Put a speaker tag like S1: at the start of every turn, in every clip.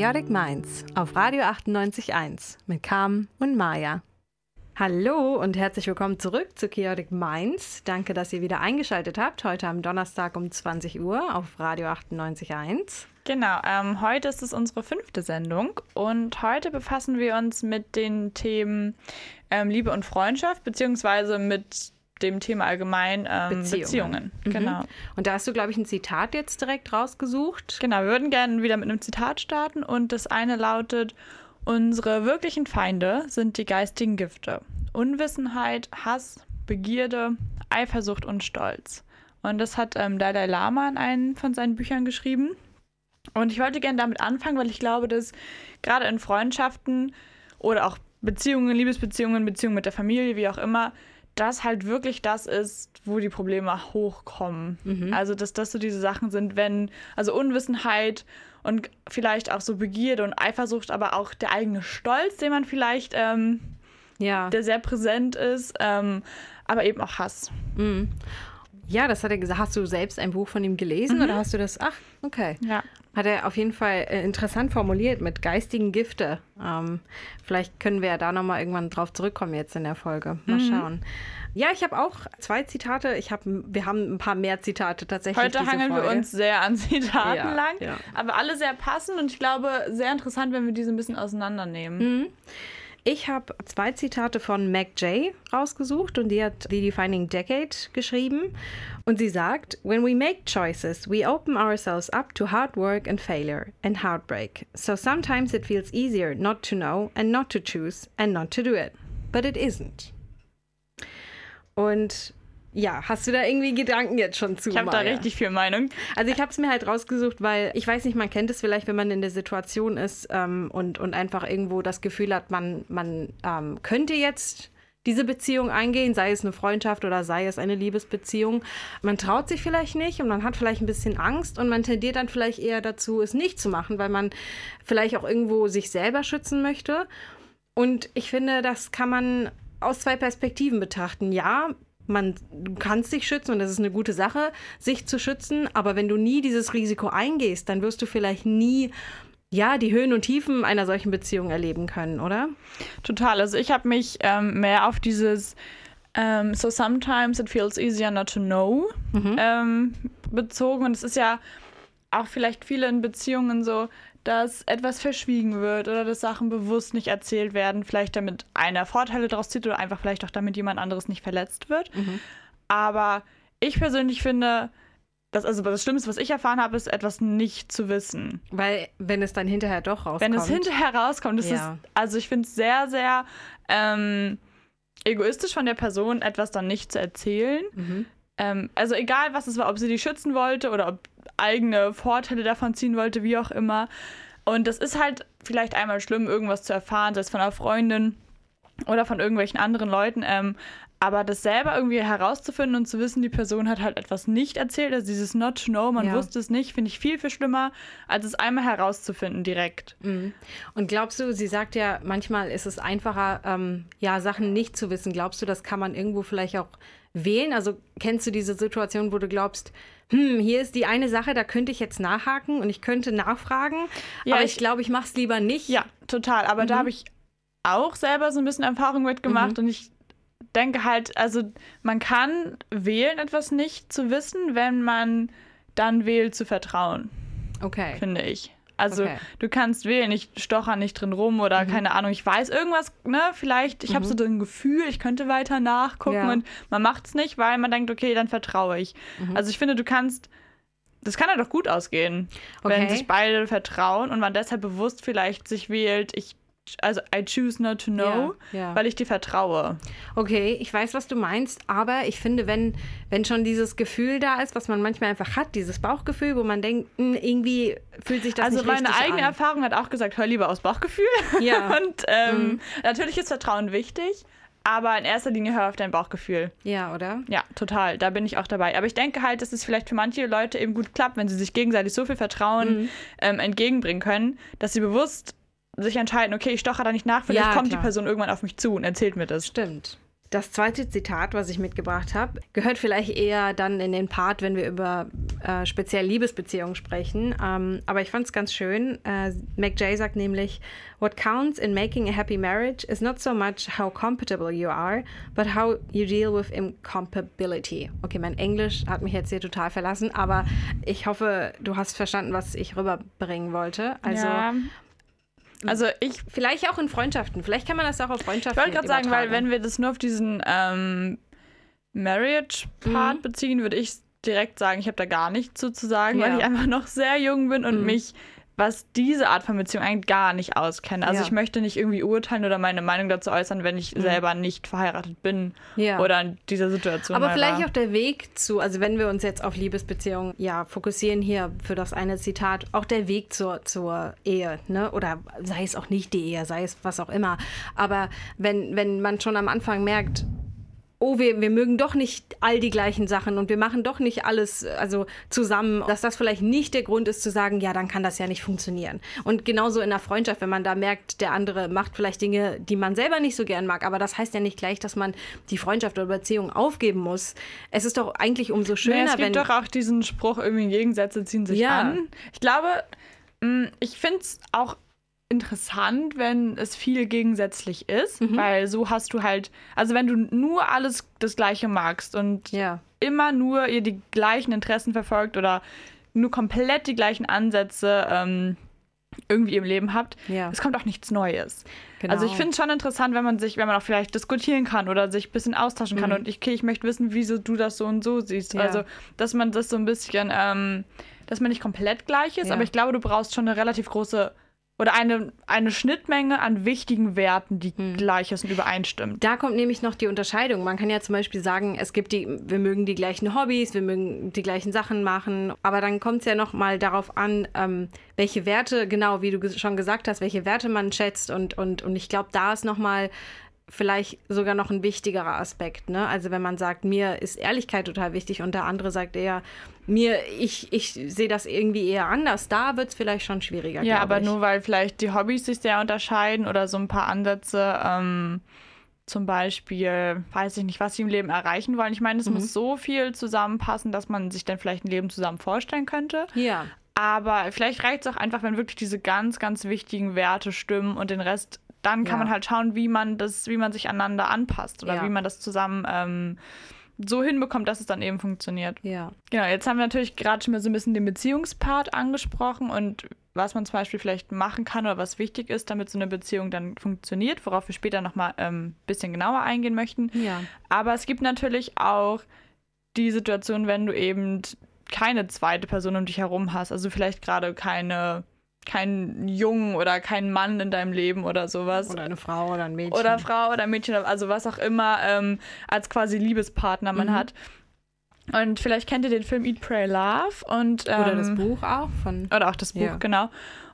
S1: Chaotic Minds auf Radio 98.1 mit Carmen und Maya. Hallo und herzlich willkommen zurück zu Chaotic Minds. Danke, dass ihr wieder eingeschaltet habt, heute am Donnerstag um 20 Uhr auf Radio 98.1.
S2: Genau, ähm, heute ist es unsere fünfte Sendung und heute befassen wir uns mit den Themen ähm, Liebe und Freundschaft, beziehungsweise mit dem Thema allgemein ähm, Beziehungen. Beziehungen.
S1: Mhm. Genau. Und da hast du, glaube ich, ein Zitat jetzt direkt rausgesucht.
S2: Genau, wir würden gerne wieder mit einem Zitat starten und das eine lautet, unsere wirklichen Feinde sind die geistigen Gifte. Unwissenheit, Hass, Begierde, Eifersucht und Stolz. Und das hat ähm, Dalai Lama in einem von seinen Büchern geschrieben. Und ich wollte gerne damit anfangen, weil ich glaube, dass gerade in Freundschaften oder auch Beziehungen, Liebesbeziehungen, Beziehungen mit der Familie, wie auch immer, das halt wirklich das ist, wo die Probleme hochkommen. Mhm. Also, dass das so diese Sachen sind, wenn, also Unwissenheit und vielleicht auch so Begierde und Eifersucht, aber auch der eigene Stolz, den man vielleicht, ähm, ja. der sehr präsent ist, ähm, aber eben auch Hass.
S1: Mhm. Ja, das hat er gesagt. Hast du selbst ein Buch von ihm gelesen mhm. oder hast du das? Ach, okay. Ja. Hat er auf jeden Fall äh, interessant formuliert mit geistigen Gifte. Ähm, vielleicht können wir ja da nochmal irgendwann drauf zurückkommen jetzt in der Folge. Mal mhm. schauen. Ja, ich habe auch zwei Zitate. Ich hab, wir haben ein paar mehr Zitate tatsächlich.
S2: Heute hangeln Folge. wir uns sehr an Zitaten ja, lang, ja. aber alle sehr passend und ich glaube sehr interessant, wenn wir diese ein bisschen auseinandernehmen. Mhm.
S1: Ich habe zwei Zitate von Mac Jay rausgesucht und die hat The Defining Decade geschrieben. Und sie sagt, When we make choices, we open ourselves up to hard work and failure and heartbreak. So sometimes it feels easier not to know and not to choose and not to do it. But it isn't. Und ja, hast du da irgendwie Gedanken jetzt schon zu?
S2: Ich habe da richtig viel Meinung.
S1: Also ich habe es mir halt rausgesucht, weil ich weiß nicht, man kennt es vielleicht, wenn man in der Situation ist ähm, und, und einfach irgendwo das Gefühl hat, man, man ähm, könnte jetzt diese Beziehung eingehen, sei es eine Freundschaft oder sei es eine Liebesbeziehung. Man traut sich vielleicht nicht und man hat vielleicht ein bisschen Angst und man tendiert dann vielleicht eher dazu, es nicht zu machen, weil man vielleicht auch irgendwo sich selber schützen möchte. Und ich finde, das kann man aus zwei Perspektiven betrachten. Ja, man, du kannst dich schützen und das ist eine gute Sache, sich zu schützen. Aber wenn du nie dieses Risiko eingehst, dann wirst du vielleicht nie ja, die Höhen und Tiefen einer solchen Beziehung erleben können, oder?
S2: Total. Also ich habe mich ähm, mehr auf dieses ähm, So sometimes it feels easier not to know mhm. ähm, bezogen. Und es ist ja auch vielleicht viele in Beziehungen so, dass etwas verschwiegen wird oder dass Sachen bewusst nicht erzählt werden, vielleicht damit einer Vorteile daraus zieht oder einfach vielleicht auch damit jemand anderes nicht verletzt wird. Mhm. Aber ich persönlich finde, das, also das Schlimmste, was ich erfahren habe, ist etwas nicht zu wissen.
S1: Weil, wenn es dann hinterher doch rauskommt.
S2: Wenn es hinterher rauskommt, das ja. ist, also ich finde es sehr, sehr ähm, egoistisch von der Person, etwas dann nicht zu erzählen. Mhm. Ähm, also egal, was es war, ob sie die schützen wollte oder ob eigene Vorteile davon ziehen wollte, wie auch immer. Und das ist halt vielleicht einmal schlimm, irgendwas zu erfahren, sei es von einer Freundin oder von irgendwelchen anderen Leuten. Ähm, aber das selber irgendwie herauszufinden und zu wissen, die Person hat halt etwas nicht erzählt, also dieses Not to know, man ja. wusste es nicht, finde ich viel, viel schlimmer, als es einmal herauszufinden direkt.
S1: Mhm. Und glaubst du, sie sagt ja, manchmal ist es einfacher, ähm, ja, Sachen nicht zu wissen. Glaubst du, das kann man irgendwo vielleicht auch wählen? Also kennst du diese Situation, wo du glaubst, hm, hier ist die eine Sache, da könnte ich jetzt nachhaken und ich könnte nachfragen, ja, aber ich, ich glaube, ich mache es lieber nicht.
S2: Ja, total. Aber mhm. da habe ich auch selber so ein bisschen Erfahrung mitgemacht mhm. und ich denke halt, also man kann wählen, etwas nicht zu wissen, wenn man dann wählt zu vertrauen. Okay. Finde ich. Also okay. du kannst wählen, ich stocher nicht drin rum oder mhm. keine Ahnung, ich weiß irgendwas, ne, vielleicht, ich mhm. habe so ein Gefühl, ich könnte weiter nachgucken ja. und man macht es nicht, weil man denkt, okay, dann vertraue ich. Mhm. Also ich finde, du kannst, das kann ja doch gut ausgehen, okay. wenn sich beide vertrauen und man deshalb bewusst vielleicht sich wählt, ich also I choose not to know, ja, ja. weil ich dir vertraue.
S1: Okay, ich weiß, was du meinst, aber ich finde, wenn, wenn schon dieses Gefühl da ist, was man manchmal einfach hat, dieses Bauchgefühl, wo man denkt, hm, irgendwie fühlt sich das
S2: also
S1: nicht richtig
S2: an. Also meine eigene Erfahrung hat auch gesagt, hör lieber aus Bauchgefühl. Ja. Und ähm, mhm. natürlich ist Vertrauen wichtig, aber in erster Linie hör auf dein Bauchgefühl.
S1: Ja, oder?
S2: Ja, total. Da bin ich auch dabei. Aber ich denke halt, dass es vielleicht für manche Leute eben gut klappt, wenn sie sich gegenseitig so viel Vertrauen mhm. ähm, entgegenbringen können, dass sie bewusst sich entscheiden, okay, ich stoche da nicht nach, vielleicht ja, kommt klar. die Person irgendwann auf mich zu und erzählt mir das.
S1: Stimmt. Das zweite Zitat, was ich mitgebracht habe, gehört vielleicht eher dann in den Part, wenn wir über äh, speziell Liebesbeziehungen sprechen. Ähm, aber ich fand es ganz schön. Äh, McJay sagt nämlich, What counts in making a happy marriage is not so much how compatible you are, but how you deal with incompatibility. Okay, mein Englisch hat mich jetzt hier total verlassen, aber ich hoffe, du hast verstanden, was ich rüberbringen wollte. Also
S2: ja. Also ich.
S1: Vielleicht auch in Freundschaften. Vielleicht kann man das auch auf Freundschaften.
S2: Ich wollte gerade sagen, weil wenn wir das nur auf diesen ähm, Marriage-Part mhm. beziehen, würde ich direkt sagen, ich habe da gar nichts zu, zu sagen, ja. weil ich einfach noch sehr jung bin und mhm. mich was diese Art von Beziehung eigentlich gar nicht auskenne. Also ja. ich möchte nicht irgendwie urteilen oder meine Meinung dazu äußern, wenn ich mhm. selber nicht verheiratet bin ja. oder in dieser Situation.
S1: Aber vielleicht war. auch der Weg zu, also wenn wir uns jetzt auf Liebesbeziehungen ja fokussieren hier für das eine Zitat, auch der Weg zur, zur Ehe, ne? Oder sei es auch nicht die Ehe, sei es was auch immer. Aber wenn, wenn man schon am Anfang merkt, oh, wir, wir mögen doch nicht all die gleichen Sachen und wir machen doch nicht alles also zusammen, dass das vielleicht nicht der Grund ist zu sagen, ja, dann kann das ja nicht funktionieren. Und genauso in der Freundschaft, wenn man da merkt, der andere macht vielleicht Dinge, die man selber nicht so gern mag, aber das heißt ja nicht gleich, dass man die Freundschaft oder Beziehung aufgeben muss. Es ist doch eigentlich umso schöner,
S2: naja,
S1: es gibt
S2: wenn doch auch diesen Spruch, irgendwie Gegensätze ziehen sich ja. an. Ich glaube, mm, ich finde es auch interessant, wenn es viel gegensätzlich ist, mhm. weil so hast du halt, also wenn du nur alles das Gleiche magst und ja. immer nur ihr die gleichen Interessen verfolgt oder nur komplett die gleichen Ansätze ähm, irgendwie im Leben habt, ja. es kommt auch nichts Neues. Genau. Also ich finde es schon interessant, wenn man sich, wenn man auch vielleicht diskutieren kann oder sich ein bisschen austauschen kann mhm. und ich, okay, ich möchte wissen, wieso du das so und so siehst. Ja. Also, dass man das so ein bisschen, ähm, dass man nicht komplett gleich ist, aber ich glaube, du brauchst schon eine relativ große oder eine, eine Schnittmenge an wichtigen Werten, die hm. gleich ist und übereinstimmt.
S1: Da kommt nämlich noch die Unterscheidung. Man kann ja zum Beispiel sagen, es gibt die, wir mögen die gleichen Hobbys, wir mögen die gleichen Sachen machen, aber dann kommt es ja noch mal darauf an, ähm, welche Werte, genau wie du schon gesagt hast, welche Werte man schätzt und, und, und ich glaube, da ist noch mal vielleicht sogar noch ein wichtigerer Aspekt. Ne? Also wenn man sagt, mir ist Ehrlichkeit total wichtig und der andere sagt eher, mir, ich, ich sehe das irgendwie eher anders, da wird es vielleicht schon schwieriger.
S2: Ja, aber
S1: ich.
S2: nur weil vielleicht die Hobbys sich sehr unterscheiden oder so ein paar Ansätze, ähm, zum Beispiel, weiß ich nicht, was sie im Leben erreichen wollen. Ich meine, es mhm. muss so viel zusammenpassen, dass man sich dann vielleicht ein Leben zusammen vorstellen könnte.
S1: Ja.
S2: Aber vielleicht reicht es auch einfach, wenn wirklich diese ganz, ganz wichtigen Werte stimmen und den Rest dann kann ja. man halt schauen, wie man das, wie man sich aneinander anpasst oder ja. wie man das zusammen ähm, so hinbekommt, dass es dann eben funktioniert.
S1: Ja.
S2: Genau, jetzt haben wir natürlich gerade schon mal so ein bisschen den Beziehungspart angesprochen und was man zum Beispiel vielleicht machen kann oder was wichtig ist, damit so eine Beziehung dann funktioniert, worauf wir später nochmal ein ähm, bisschen genauer eingehen möchten.
S1: Ja.
S2: Aber es gibt natürlich auch die Situation, wenn du eben keine zweite Person um dich herum hast, also vielleicht gerade keine keinen Jungen oder keinen Mann in deinem Leben oder sowas.
S1: Oder eine Frau oder ein Mädchen.
S2: Oder Frau oder ein Mädchen, also was auch immer ähm, als quasi Liebespartner man mhm. hat. Und vielleicht kennt ihr den Film Eat, Pray, Love. Und, ähm,
S1: oder das Buch auch von.
S2: Oder auch das Buch, ja. genau.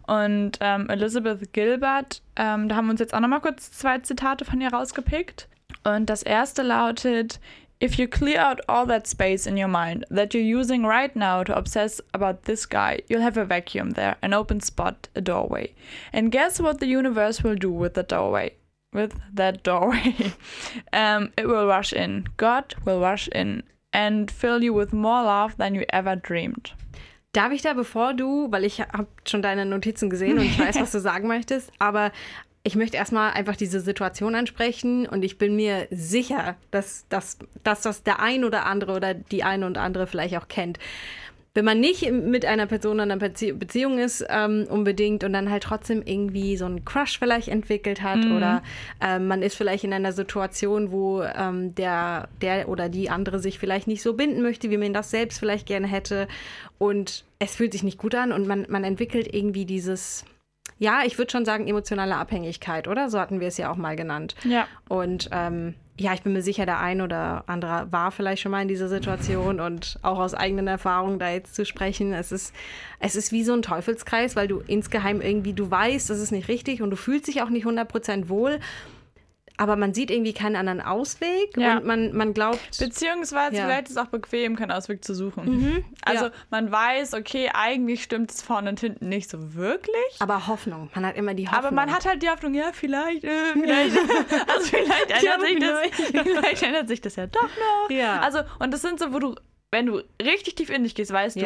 S2: Und ähm, Elizabeth Gilbert, ähm, da haben wir uns jetzt auch nochmal kurz zwei Zitate von ihr rausgepickt. Und das erste lautet: If you clear out all that space in your mind that you're using right now to obsess about this guy, you'll have a vacuum there, an open spot, a doorway. And guess what the universe will do with the doorway? With that doorway. um, it will rush in. God will rush in and fill you with more love than you ever dreamed.
S1: Darf ich da, bevor du, weil ich habe schon deine Notizen gesehen und ich weiß, was du sagen möchtest, aber ich möchte erstmal einfach diese Situation ansprechen und ich bin mir sicher, dass, dass, dass das der ein oder andere oder die eine und andere vielleicht auch kennt. Wenn man nicht mit einer Person in einer Beziehung ist ähm, unbedingt und dann halt trotzdem irgendwie so einen Crush vielleicht entwickelt hat mhm. oder ähm, man ist vielleicht in einer Situation, wo ähm, der, der oder die andere sich vielleicht nicht so binden möchte, wie man das selbst vielleicht gerne hätte und es fühlt sich nicht gut an und man, man entwickelt irgendwie dieses ja, ich würde schon sagen, emotionale Abhängigkeit, oder? So hatten wir es ja auch mal genannt.
S2: Ja.
S1: Und ähm, ja, ich bin mir sicher, der ein oder andere war vielleicht schon mal in dieser Situation und auch aus eigenen Erfahrungen da jetzt zu sprechen. Es ist, es ist wie so ein Teufelskreis, weil du insgeheim irgendwie, du weißt, das ist nicht richtig und du fühlst dich auch nicht 100% wohl. Aber man sieht irgendwie keinen anderen Ausweg
S2: Ja.
S1: und man, man glaubt.
S2: Beziehungsweise
S1: Ja.
S2: vielleicht ist es auch bequem, keinen Ausweg zu suchen.
S1: Mhm,
S2: Also
S1: ja.
S2: man weiß, okay, eigentlich stimmt es vorne und hinten nicht so wirklich.
S1: aber Hoffnung. Man hat immer die Hoffnung.
S2: Aber man hat halt die Hoffnung, ja, vielleicht, äh, vielleicht, also vielleicht ändert, sich das, vielleicht ändert sich das ja doch noch.
S1: Ja.
S2: Also, und das sind so, wo du, wenn du richtig tief in dich gehst, weißt du.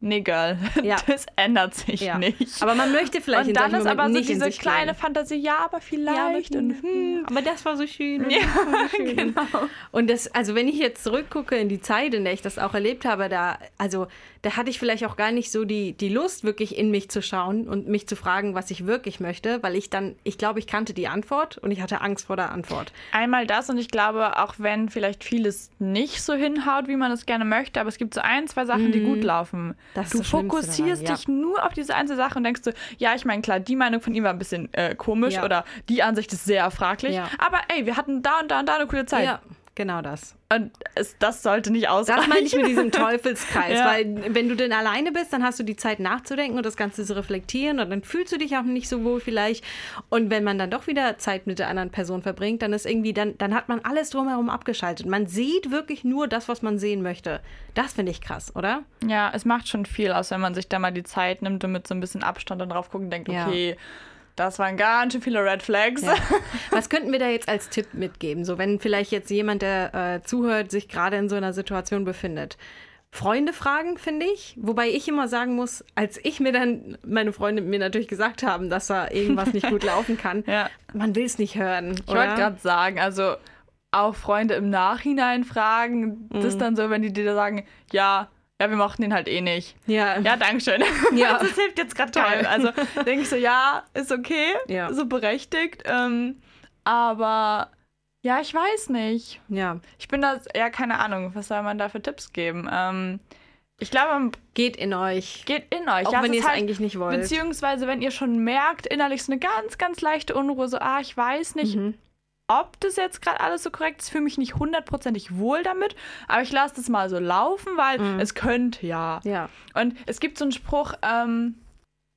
S2: Nee, Girl,
S1: Ja.
S2: das ändert sich
S1: Ja.
S2: nicht.
S1: Aber man möchte vielleicht
S2: und dann ist aber so diese kleine. Fantasie, ja, aber vielleicht.
S1: Ja, aber,
S2: und, hm.
S1: aber das war so schön.
S2: Ja,
S1: das war so schön.
S2: genau.
S1: Und das, also wenn ich jetzt zurückgucke in die Zeit, in der ich das auch erlebt habe, da, also da hatte ich vielleicht auch gar nicht so die, die Lust, wirklich in mich zu schauen und mich zu fragen, was ich wirklich möchte, weil ich dann, ich glaube, ich kannte die Antwort und ich hatte Angst vor der Antwort.
S2: Einmal das und ich glaube, auch wenn vielleicht vieles nicht so hinhaut, wie man es gerne möchte, aber es gibt so ein, zwei Sachen, die gut laufen.
S1: Mhm. Das
S2: du
S1: das Schlimmste
S2: fokussierst
S1: daran, ja.
S2: dich nur auf diese einzelne Sache und denkst so, ja, ich meine, klar, die Meinung von ihm war ein bisschen äh, komisch
S1: Ja.
S2: oder die Ansicht ist sehr fraglich,
S1: Ja.
S2: aber ey, wir hatten da und da und da eine coole Zeit.
S1: Genau das.
S2: Und es, das sollte nicht ausreichen.
S1: Das meine ich mit diesem Teufelskreis,
S2: Ja.
S1: weil wenn du denn alleine bist, dann hast du die Zeit nachzudenken und das Ganze zu reflektieren und dann fühlst du dich auch nicht so wohl vielleicht. Und wenn man dann doch wieder Zeit mit der anderen Person verbringt, dann ist irgendwie, dann, dann hat man alles drumherum abgeschaltet. Man sieht wirklich nur das, was man sehen möchte. Das finde ich krass, oder?
S2: Ja, es macht schon viel aus, wenn man sich da mal die Zeit nimmt und mit so ein bisschen Abstand dann drauf guckt und denkt,
S1: Ja.
S2: okay, das waren ganz schön viele Red Flags.
S1: Ja. Was könnten wir da jetzt als Tipp mitgeben? So, wenn vielleicht jetzt jemand, der äh, zuhört, sich gerade in so einer Situation befindet. Freunde fragen, finde ich. Wobei ich immer sagen muss, als ich mir dann, meine Freunde mir natürlich gesagt haben, dass da irgendwas nicht gut laufen kann,
S2: Ja.
S1: man will es nicht hören.
S2: Ich wollte gerade sagen, also auch Freunde im Nachhinein fragen, das
S1: Mhm.
S2: ist dann so, wenn die dir sagen, ja, ja, wir mochten ihn halt eh nicht.
S1: Ja,
S2: Ja, dankeschön.
S1: Ja.
S2: das hilft jetzt gerade toll. Also denke ich so, ja, ist okay,
S1: Ja.
S2: so berechtigt. Ähm, aber ja, ich weiß nicht.
S1: ja.
S2: Ich bin da, ja, keine Ahnung, was soll man da für Tipps geben? Ähm, ich glaube,
S1: Geht in euch.
S2: geht in euch.
S1: Auch
S2: ja,
S1: wenn ihr es
S2: halt-
S1: eigentlich nicht wollt.
S2: Beziehungsweise, wenn ihr schon merkt, innerlich so eine ganz, ganz leichte Unruhe, so, ah, ich weiß nicht,
S1: Mhm.
S2: Ob das jetzt gerade alles so korrekt ist. Ich fühle mich nicht hundertprozentig wohl damit, aber ich lasse das mal so laufen, weil
S1: Mhm.
S2: es könnte ja.
S1: Ja.
S2: Und es gibt so einen Spruch, ähm,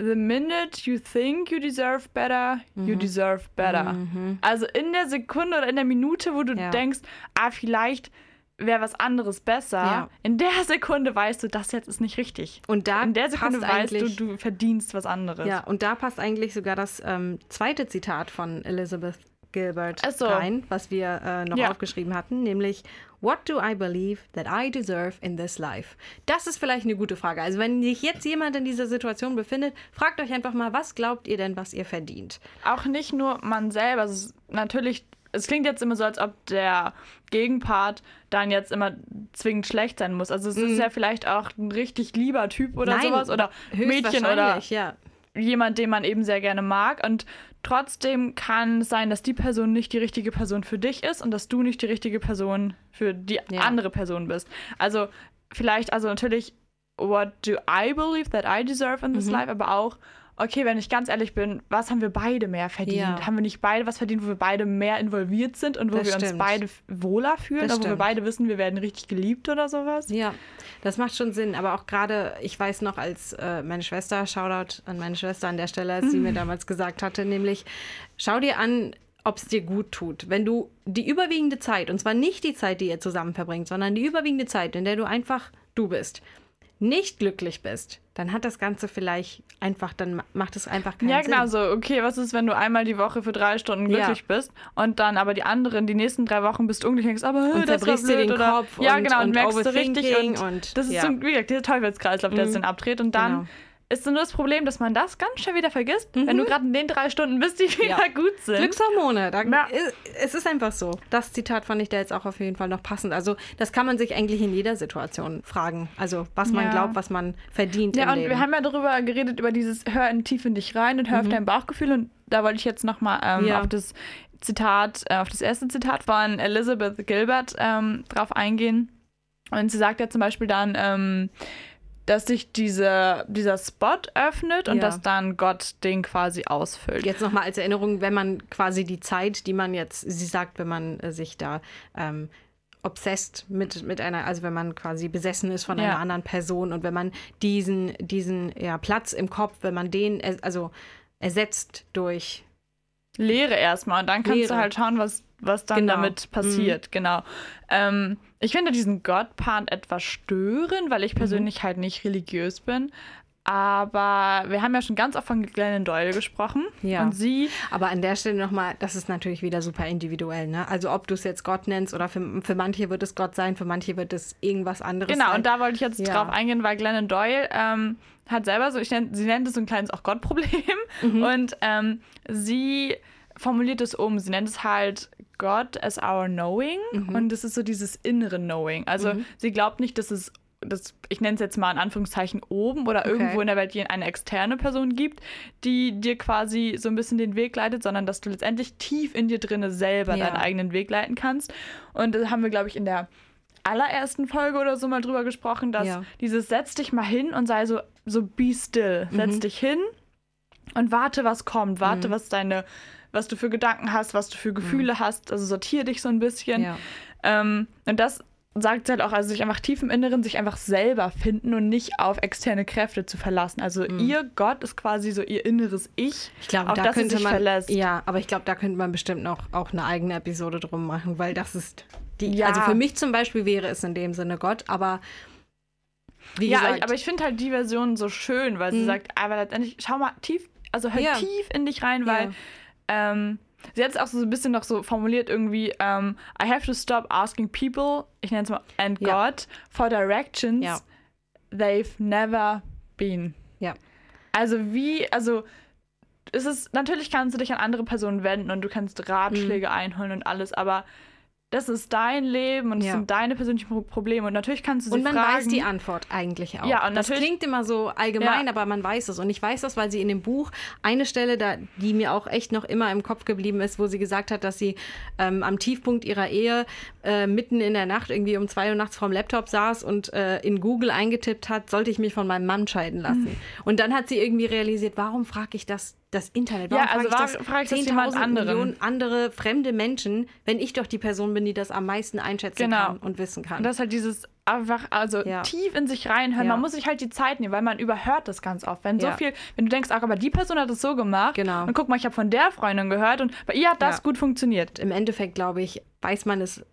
S2: The minute you think you deserve better, you deserve better.
S1: Mhm.
S2: Also in der Sekunde oder in der Minute, wo du
S1: Ja.
S2: denkst, ah, vielleicht wäre was anderes besser,
S1: Ja.
S2: in der Sekunde weißt du, das jetzt ist nicht richtig.
S1: Und da
S2: In der Sekunde weißt du, du verdienst was anderes.
S1: Ja, und da passt eigentlich sogar das ähm, zweite Zitat von Elizabeth Gilbert
S2: so.
S1: rein, was wir äh, noch
S2: Ja.
S1: aufgeschrieben hatten, nämlich What do I believe that I deserve in this life? Das ist vielleicht eine gute Frage. Also wenn sich jetzt jemand in dieser Situation befindet, fragt euch einfach mal, was glaubt ihr denn, was ihr verdient?
S2: Auch nicht nur man selber. Also natürlich, es klingt jetzt immer so, als ob der Gegenpart dann jetzt immer zwingend schlecht sein muss. Also es ist ja vielleicht auch ein richtig lieber Typ oder sowas oder Mädchen oder
S1: ja.
S2: Jemand, den man eben sehr gerne mag. Und trotzdem kann es sein, dass die Person nicht die richtige Person für dich ist und dass du nicht die richtige Person für die
S1: Ja.
S2: andere Person bist. Also vielleicht, also natürlich, what do I believe that I deserve in this
S1: Mhm.
S2: life, aber auch, okay, wenn ich ganz ehrlich bin, was haben wir beide mehr verdient?
S1: Ja.
S2: Haben wir nicht beide was verdient, wo wir beide mehr involviert sind und wo
S1: Das
S2: wir uns
S1: stimmt.
S2: beide f- wohler fühlen, wo wir beide wissen, wir werden richtig geliebt oder sowas?
S1: Ja, das macht schon Sinn. Aber auch gerade, ich weiß noch, als äh, meine Schwester, Shoutout an meine Schwester an der Stelle, als sie mir damals gesagt hatte, nämlich, schau dir an, ob es dir gut tut. Wenn du die überwiegende Zeit, und zwar nicht die Zeit, die ihr zusammen verbringt, sondern die überwiegende Zeit, in der du einfach du bist, nicht glücklich bist, dann hat das Ganze vielleicht einfach, dann ma- macht es einfach keinen
S2: Ja,
S1: Sinn.
S2: genau so. Okay, was ist, wenn du einmal die Woche für drei Stunden
S1: Ja.
S2: glücklich bist und dann aber die anderen, die nächsten drei Wochen bist du unglücklich denkst, aber
S1: Und
S2: das war
S1: zerbrichst dir den
S2: oder
S1: Kopf
S2: ja,
S1: und-
S2: genau, und,
S1: und
S2: merkst du richtig und,
S1: und-
S2: das ist
S1: ja.
S2: so, wie gesagt, dieser Teufelskreislauf, der
S1: Mhm.
S2: es dann abdreht und dann
S1: Genau.
S2: Ist nur das Problem, dass man das ganz schnell wieder vergisst, wenn du gerade in den drei Stunden bist, die wieder
S1: Mhm. Ja.
S2: gut sind.
S1: Glückshormone. Da,
S2: Ja.
S1: Es ist einfach so. Das Zitat fand ich da jetzt auch auf jeden Fall noch passend. Also, das kann man sich eigentlich in jeder Situation fragen. Also, was man
S2: Ja.
S1: glaubt, was man verdient.
S2: Ja, und
S1: Leben.
S2: wir haben ja darüber geredet, über dieses Hör in tief in dich rein und hör auf dein Bauchgefühl. Und da wollte ich jetzt nochmal ähm,
S1: Mhm. Ja.
S2: auf das Zitat, äh, auf das erste Zitat von Elizabeth Gilbert ähm, drauf eingehen. Und sie sagt ja zum Beispiel dann, ähm, dass sich diese, dieser Spot öffnet und
S1: Ja.
S2: dass dann Gott den quasi ausfüllt.
S1: Jetzt nochmal als Erinnerung, wenn man quasi die Zeit, die man jetzt, sie sagt, wenn man äh, sich da ähm, obsessed mit, mit einer, also wenn man quasi besessen ist von
S2: Ja.
S1: einer anderen Person und wenn man diesen, diesen ja, Platz im Kopf, wenn man den, also ersetzt durch
S2: Lehre erstmal und dann kannst
S1: Lehre.
S2: du halt schauen, was, was dann
S1: Genau.
S2: damit passiert. Genau. Ähm, ich finde diesen Gott-Part etwas störend, weil
S1: Mhm.
S2: ich persönlich halt nicht religiös bin. Aber wir haben ja schon ganz oft von Glennon Doyle gesprochen.
S1: Ja.
S2: Und sie,
S1: Aber an der Stelle nochmal, das ist natürlich wieder super individuell. Ne? Also ob du es jetzt Gott nennst oder für, für manche wird es Gott sein, für manche wird es irgendwas anderes
S2: genau,
S1: sein.
S2: und da wollte ich jetzt
S1: Ja.
S2: drauf eingehen, weil Glennon Doyle ähm, hat selber so, ich nenn, sie nennt es so ein kleines auch Gottproblem.
S1: Mhm.
S2: Und ähm, sie formuliert es um. Sie nennt es halt God as our knowing.
S1: Mhm.
S2: Und das ist so dieses innere Knowing. Also sie glaubt nicht, dass es, das, ich nenne es jetzt mal in Anführungszeichen oben oder irgendwo in der Welt eine externe Person gibt, die dir quasi so ein bisschen den Weg leitet, sondern dass du letztendlich tief in dir drinne selber
S1: Ja.
S2: deinen eigenen Weg leiten kannst. Und das haben wir, glaube ich, in der allerersten Folge oder so mal drüber gesprochen, dass
S1: Ja.
S2: dieses setz dich mal hin und sei so, so be still.
S1: Mhm.
S2: Setz dich hin und warte, was kommt. Warte, was deine, was du für Gedanken hast, was du für Gefühle hast. Also sortier dich so ein bisschen.
S1: Mhm. Ja.
S2: Ähm, und das sagt sie halt auch, also sich einfach tief im Inneren, sich einfach selber finden und nicht auf externe Kräfte zu verlassen. Also ihr Gott ist quasi so ihr inneres Ich,
S1: Ich glaube,
S2: auf
S1: da
S2: das sie
S1: könnte man.
S2: verlässt.
S1: Ja, aber ich glaube, da könnte man bestimmt noch auch eine eigene Episode drum machen, weil das ist die.
S2: Ja.
S1: Also für mich zum Beispiel wäre es in dem Sinne Gott, aber wie
S2: ja,
S1: gesagt,
S2: ich, aber ich finde halt die Version so schön, weil sie
S1: Mhm.
S2: sagt, aber letztendlich, schau mal tief, also hör
S1: Ja.
S2: tief in dich rein, weil
S1: Ja.
S2: Ähm, sie hat es auch so ein bisschen noch so formuliert irgendwie, ähm, I have to stop asking people, ich nenne es mal, and
S1: Ja.
S2: God, for directions
S1: Ja.
S2: they've never been.
S1: Ja.
S2: Also wie, also es ist, natürlich kannst du dich an andere Personen wenden und du kannst Ratschläge einholen und alles, aber das ist dein Leben und es
S1: Ja.
S2: sind deine persönlichen Pro- Probleme und natürlich kannst du sie
S1: Und man
S2: fragen.
S1: weiß die Antwort eigentlich auch.
S2: Ja, und
S1: das klingt immer so allgemein,
S2: Ja.
S1: aber man weiß es. Und ich weiß das, weil sie in dem Buch eine Stelle, da, die mir auch echt noch immer im Kopf geblieben ist, wo sie gesagt hat, dass sie ähm, am Tiefpunkt ihrer Ehe äh, mitten in der Nacht irgendwie um zwei Uhr nachts vorm Laptop saß und äh, in Google eingetippt hat, sollte ich mich von meinem Mann scheiden lassen.
S2: Mhm.
S1: Und dann hat sie irgendwie realisiert, warum frage ich das, das Internet? Warum
S2: Ja, also
S1: frage
S2: war- frage ich das jemand
S1: 10.000
S2: anderen?
S1: Millionen andere fremde Menschen, wenn ich doch die Person bin, die das am meisten einschätzen
S2: Genau.
S1: kann und wissen kann?
S2: Und das ist halt dieses einfach, also
S1: Ja.
S2: tief in sich reinhören.
S1: Ja.
S2: Man muss sich halt die Zeit nehmen, weil man überhört das ganz oft. Wenn so
S1: Ja.
S2: viel, wenn du denkst, ach, aber die Person hat es so gemacht.
S1: Genau.
S2: Und guck mal, ich habe von der Freundin gehört und bei ihr hat das gut funktioniert.
S1: im Endeffekt, glaube ich, weiß man es,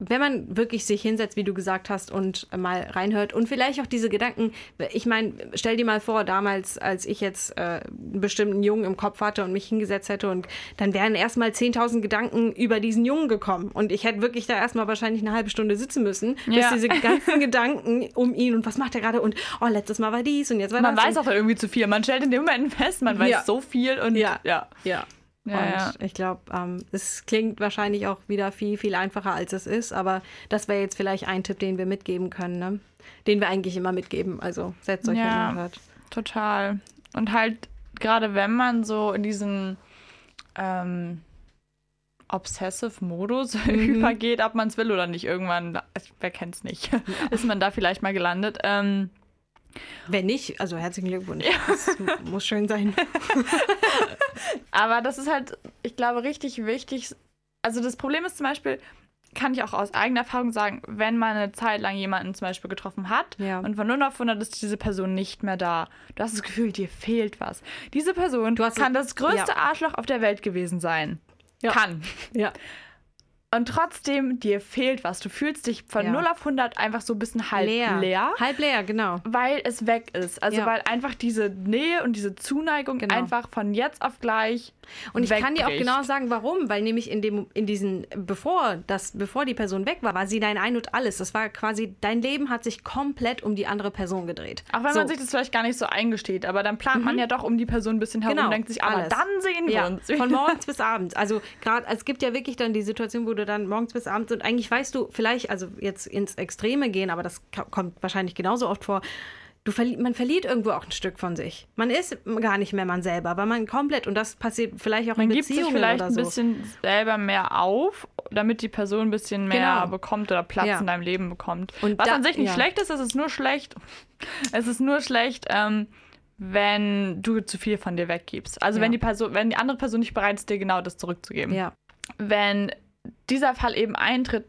S1: wenn man wirklich sich hinsetzt, wie du gesagt hast, und mal reinhört und vielleicht auch diese Gedanken, ich meine, stell dir mal vor, damals, als ich jetzt äh, einen bestimmten Jungen im Kopf hatte und mich hingesetzt hätte und dann wären erstmal 10.000 Gedanken über diesen Jungen gekommen und ich hätte wirklich da erstmal wahrscheinlich eine halbe Stunde sitzen müssen, bis
S2: Ja.
S1: diese ganzen Gedanken um ihn und was macht er gerade und oh, letztes Mal war dies und jetzt war
S2: Man
S1: das.
S2: weiß
S1: und,
S2: auch irgendwie zu viel. Man stellt in dem Moment fest, man weiß
S1: Ja.
S2: so viel und
S1: Ja.
S2: ja.
S1: ja.
S2: Ja,
S1: und
S2: ja.
S1: ich glaube, ähm, es klingt wahrscheinlich auch wieder viel, viel einfacher, als es ist. Aber das wäre jetzt vielleicht ein Tipp, den wir mitgeben können, ne? Den wir eigentlich immer mitgeben. Also setzt euch
S2: Ja.
S1: hin.
S2: Total. Und halt, gerade wenn man so in diesen ähm, Obsessive-Modus übergeht, ob man es will oder nicht, irgendwann, wer kennt's nicht, ist man da vielleicht mal gelandet. Ähm,
S1: Wenn nicht, also herzlichen Glückwunsch. Das muss schön sein.
S2: Aber das ist halt, ich glaube, richtig wichtig. Also das Problem ist zum Beispiel, kann ich auch aus eigener Erfahrung sagen, wenn man eine Zeit lang jemanden zum Beispiel getroffen hat
S1: Ja.
S2: und von 0 auf 100 ist diese Person nicht mehr da. Du hast das Gefühl, dir fehlt was. Diese Person kann das größte
S1: ja.
S2: Arschloch auf der Welt gewesen sein.
S1: Ja.
S2: Kann.
S1: Ja.
S2: Und trotzdem, dir fehlt was. Du fühlst dich von
S1: Ja.
S2: 0 auf 100 einfach so ein bisschen halb leer.
S1: Halb leer, genau.
S2: weil es weg ist. Also
S1: Ja.
S2: weil einfach diese Nähe und diese Zuneigung
S1: Genau.
S2: einfach von jetzt auf gleich
S1: Und ich kann dir auch
S2: wegbricht.
S1: genau sagen, warum. Weil nämlich in dem, in diesen, bevor das, bevor die Person weg war, war sie dein Ein und alles. Das war quasi, dein Leben hat sich komplett um die andere Person gedreht.
S2: Auch wenn
S1: So.
S2: man sich das vielleicht gar nicht so eingesteht, aber dann plant man ja doch um die Person ein bisschen herum
S1: Genau,
S2: und denkt sich, aber
S1: alles.
S2: dann sehen wir
S1: Ja,
S2: uns.
S1: von morgens bis abends. Also gerade, es gibt ja wirklich dann die Situation, wo du dann morgens bis abends und eigentlich weißt du, vielleicht, also jetzt ins Extreme gehen, aber das kommt wahrscheinlich genauso oft vor. Du verli man verliert irgendwo auch ein Stück von sich. Man ist gar nicht mehr man selber, weil man komplett, und das passiert vielleicht auch
S2: man
S1: in
S2: gibt sich
S1: Beziehungen
S2: vielleicht
S1: oder
S2: ein
S1: so.
S2: bisschen selber mehr auf, damit die Person ein bisschen mehr
S1: Genau.
S2: bekommt oder Platz
S1: Ja.
S2: in deinem Leben bekommt.
S1: Und
S2: Was
S1: da-
S2: an sich nicht
S1: ja.
S2: schlecht ist, es ist nur schlecht. Es ist nur schlecht, ähm, wenn du zu viel von dir weggibst. Also
S1: Ja.
S2: wenn die Person, wenn die andere Person nicht bereit ist, dir genau das zurückzugeben.
S1: Ja,
S2: wenn dieser Fall eben eintritt,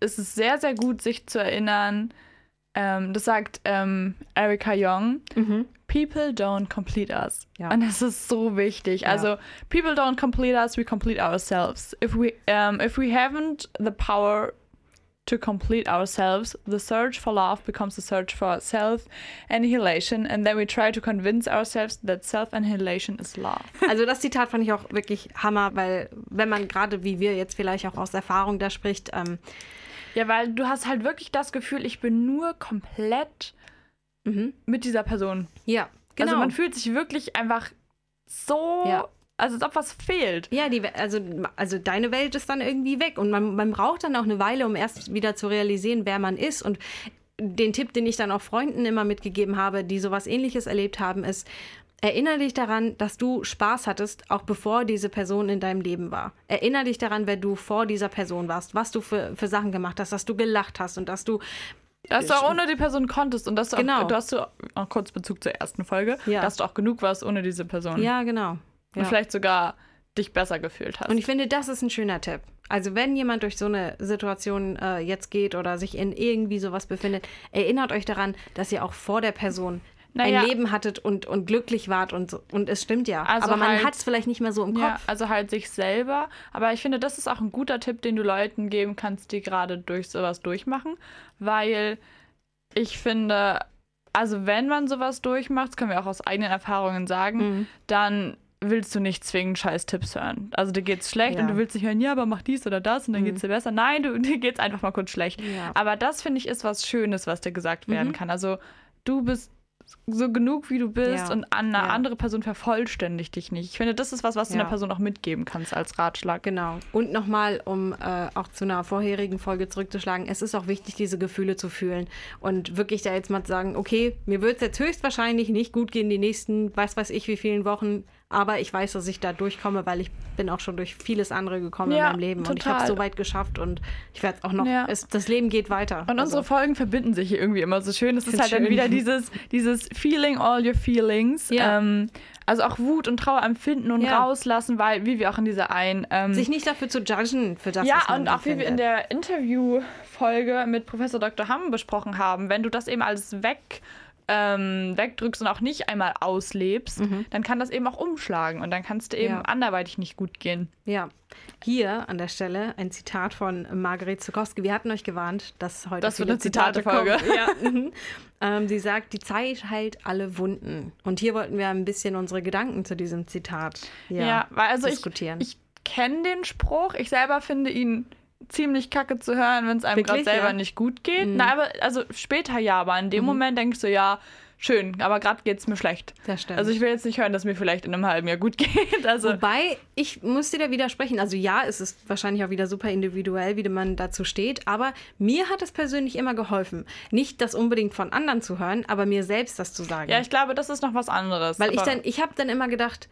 S2: ist es sehr, sehr gut, sich zu erinnern, ähm, das sagt ähm, Erika Young, People don't complete us.
S1: Ja.
S2: Und das ist so wichtig. Also, people don't complete us, we complete ourselves. If we, um, if we haven't the power to complete ourselves, the search for love becomes a search for self-annihilation, and then we try to convince ourselves that self-annihilation is love.
S1: Also das Zitat fand ich auch wirklich Hammer, weil wenn man gerade wie wir jetzt vielleicht auch aus Erfahrung da spricht, ähm,
S2: Ja, weil du hast halt wirklich das Gefühl, ich bin nur komplett mit dieser Person.
S1: ja, genau.
S2: Also man fühlt sich wirklich einfach so,
S1: Ja.
S2: Also als ob was fehlt.
S1: ja, die, also, also deine Welt ist dann irgendwie weg und man, man braucht dann auch eine Weile, um erst wieder zu realisieren, wer man ist. Und den Tipp, den ich dann auch Freunden immer mitgegeben habe, die sowas ähnliches erlebt haben, ist, erinnere dich daran, dass du Spaß hattest, auch bevor diese Person in deinem Leben war. Erinnere dich daran, wer du vor dieser Person warst, was du für, für Sachen gemacht hast, dass du gelacht hast und dass du
S2: Dass du auch ohne die Person konntest und dass du
S1: Genau.
S2: auch, du hast du auch kurz Bezug zur ersten Folge,
S1: Ja.
S2: dass du auch genug warst ohne diese Person.
S1: Ja, genau. Ja.
S2: Und vielleicht sogar dich besser gefühlt hast.
S1: Und ich finde, das ist ein schöner Tipp. Also wenn jemand durch so eine Situation äh, jetzt geht oder sich in irgendwie sowas befindet, erinnert euch daran, dass ihr auch vor der Person
S2: Naja.
S1: ein Leben hattet und, und glücklich wart und. Und es stimmt ja.
S2: Also
S1: Aber man
S2: halt-
S1: hat es vielleicht nicht mehr so im
S2: ja,
S1: Kopf.
S2: also halt sich selber. Aber ich finde, das ist auch ein guter Tipp, den du Leuten geben kannst, die gerade durch sowas durchmachen. Weil ich finde, also wenn man sowas durchmacht, das können wir auch aus eigenen Erfahrungen sagen,
S1: Mhm.
S2: dann willst du nicht zwingend scheiß Tipps hören. Also dir geht's schlecht
S1: Ja.
S2: und du willst nicht hören, ja, aber mach dies oder das und dann
S1: Mhm.
S2: geht's dir besser. Nein, du, dir geht's einfach mal kurz schlecht.
S1: Ja.
S2: Aber das finde ich ist was Schönes, was dir gesagt werden
S1: Mhm.
S2: kann. Also du bist so genug, wie du bist
S1: Ja.
S2: und eine
S1: Ja.
S2: andere Person vervollständigt dich nicht. Ich finde, das ist was, was du
S1: Ja.
S2: einer Person auch mitgeben kannst als Ratschlag.
S1: Genau. Und nochmal, um äh, auch zu einer vorherigen Folge zurückzuschlagen, es ist auch wichtig, diese Gefühle zu fühlen. Und wirklich da jetzt mal zu sagen, okay, mir wird es jetzt höchstwahrscheinlich nicht gut gehen die nächsten, weiß weiß ich, wie vielen Wochen. Aber ich weiß, dass ich da durchkomme, weil ich bin auch schon durch vieles andere gekommen
S2: Ja,
S1: in meinem Leben. Und ich habe es
S2: total.
S1: so weit geschafft und ich werde auch noch,
S2: Ja.
S1: es, das Leben geht weiter.
S2: Und unsere Folgen verbinden sich hier irgendwie immer so schön. Es ist halt dann
S1: schön.
S2: wieder dieses, dieses Feeling all your feelings.
S1: Ja.
S2: Ähm, also auch Wut und Trauer empfinden und
S1: Ja.
S2: rauslassen, weil, wie wir auch in dieser einen. Ähm,
S1: sich nicht dafür zu judgen für das,
S2: ja,
S1: was man
S2: und auch wie wir in der Interviewfolge mit Professor Dr. Hamm besprochen haben, wenn du das eben alles weg, ähm, wegdrückst und auch nicht einmal auslebst, dann kann das eben auch umschlagen und dann kannst du eben
S1: Mhm. Ja.
S2: anderweitig nicht gut gehen.
S1: Ja, hier an der Stelle ein Zitat von Margaret Zukowski. Wir hatten euch gewarnt, dass heute
S2: Das wird eine Zitate-Folge.
S1: Ja, mhm. ähm, sie sagt, die Zeit heilt alle Wunden. Und hier wollten wir ein bisschen unsere Gedanken zu diesem Zitat
S2: Ja, weil also ich,
S1: diskutieren.
S2: ich kenne den Spruch. Ich selber finde ihn ziemlich kacke zu hören, wenn es einem gerade selber
S1: ja? Mhm.
S2: nicht gut geht. Na, aber also später ja, aber in dem Moment denkst du ja, schön, aber gerade geht es mir schlecht.
S1: Das stimmt.
S2: Also ich will jetzt nicht hören, dass mir vielleicht in einem halben Jahr gut geht. Also
S1: Wobei, ich muss dir da widersprechen. Also ja, es ist wahrscheinlich auch wieder super individuell, wie man dazu steht. Aber mir hat es persönlich immer geholfen. Nicht das unbedingt von anderen zu hören, aber mir selbst das zu sagen.
S2: ja, ich glaube, das ist noch was anderes.
S1: Weil ich dann, ich habe dann immer gedacht,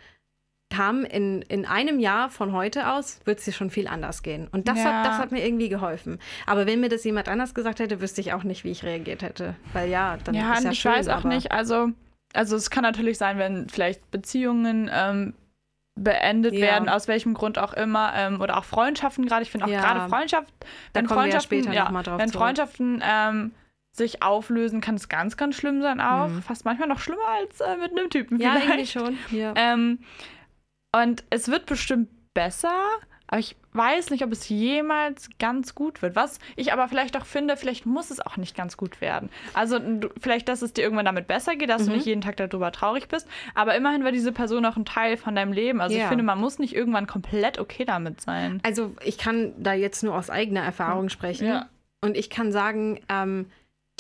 S1: Tam, in, in einem Jahr von heute aus wird es dir schon viel anders gehen. Und das,
S2: Ja.
S1: hat, das hat mir irgendwie geholfen. Aber wenn mir das jemand anders gesagt hätte, wüsste ich auch nicht, wie ich reagiert hätte. Weil ja, dann
S2: Ja,
S1: ist ja
S2: ich
S1: schön,
S2: weiß auch nicht, also, also es kann natürlich sein, wenn vielleicht Beziehungen ähm, beendet
S1: Ja.
S2: werden, aus welchem Grund auch immer, ähm, oder auch Freundschaften gerade. Ich finde auch
S1: Ja.
S2: gerade Freundschaft, wenn
S1: ja
S2: Freundschaften,
S1: später
S2: ja, wenn. Freundschaften ähm, sich auflösen, kann es ganz, ganz schlimm sein auch.
S1: Mhm.
S2: Fast manchmal noch schlimmer als äh, mit einem Typen
S1: Ja,
S2: vielleicht.
S1: irgendwie schon. Ja.
S2: Ähm, und es wird bestimmt besser, aber ich weiß nicht, ob es jemals ganz gut wird. Was ich aber vielleicht auch finde, vielleicht muss es auch nicht ganz gut werden. Also du, vielleicht, dass es dir irgendwann damit besser geht, dass du
S1: Mhm.
S2: nicht jeden Tag darüber traurig bist. Aber immerhin war diese Person auch ein Teil von deinem Leben. Also ich
S1: Ja.
S2: finde, man muss nicht irgendwann komplett okay damit sein.
S1: Also ich kann da jetzt nur aus eigener Erfahrung sprechen.
S2: Ja.
S1: Und ich kann sagen, ähm,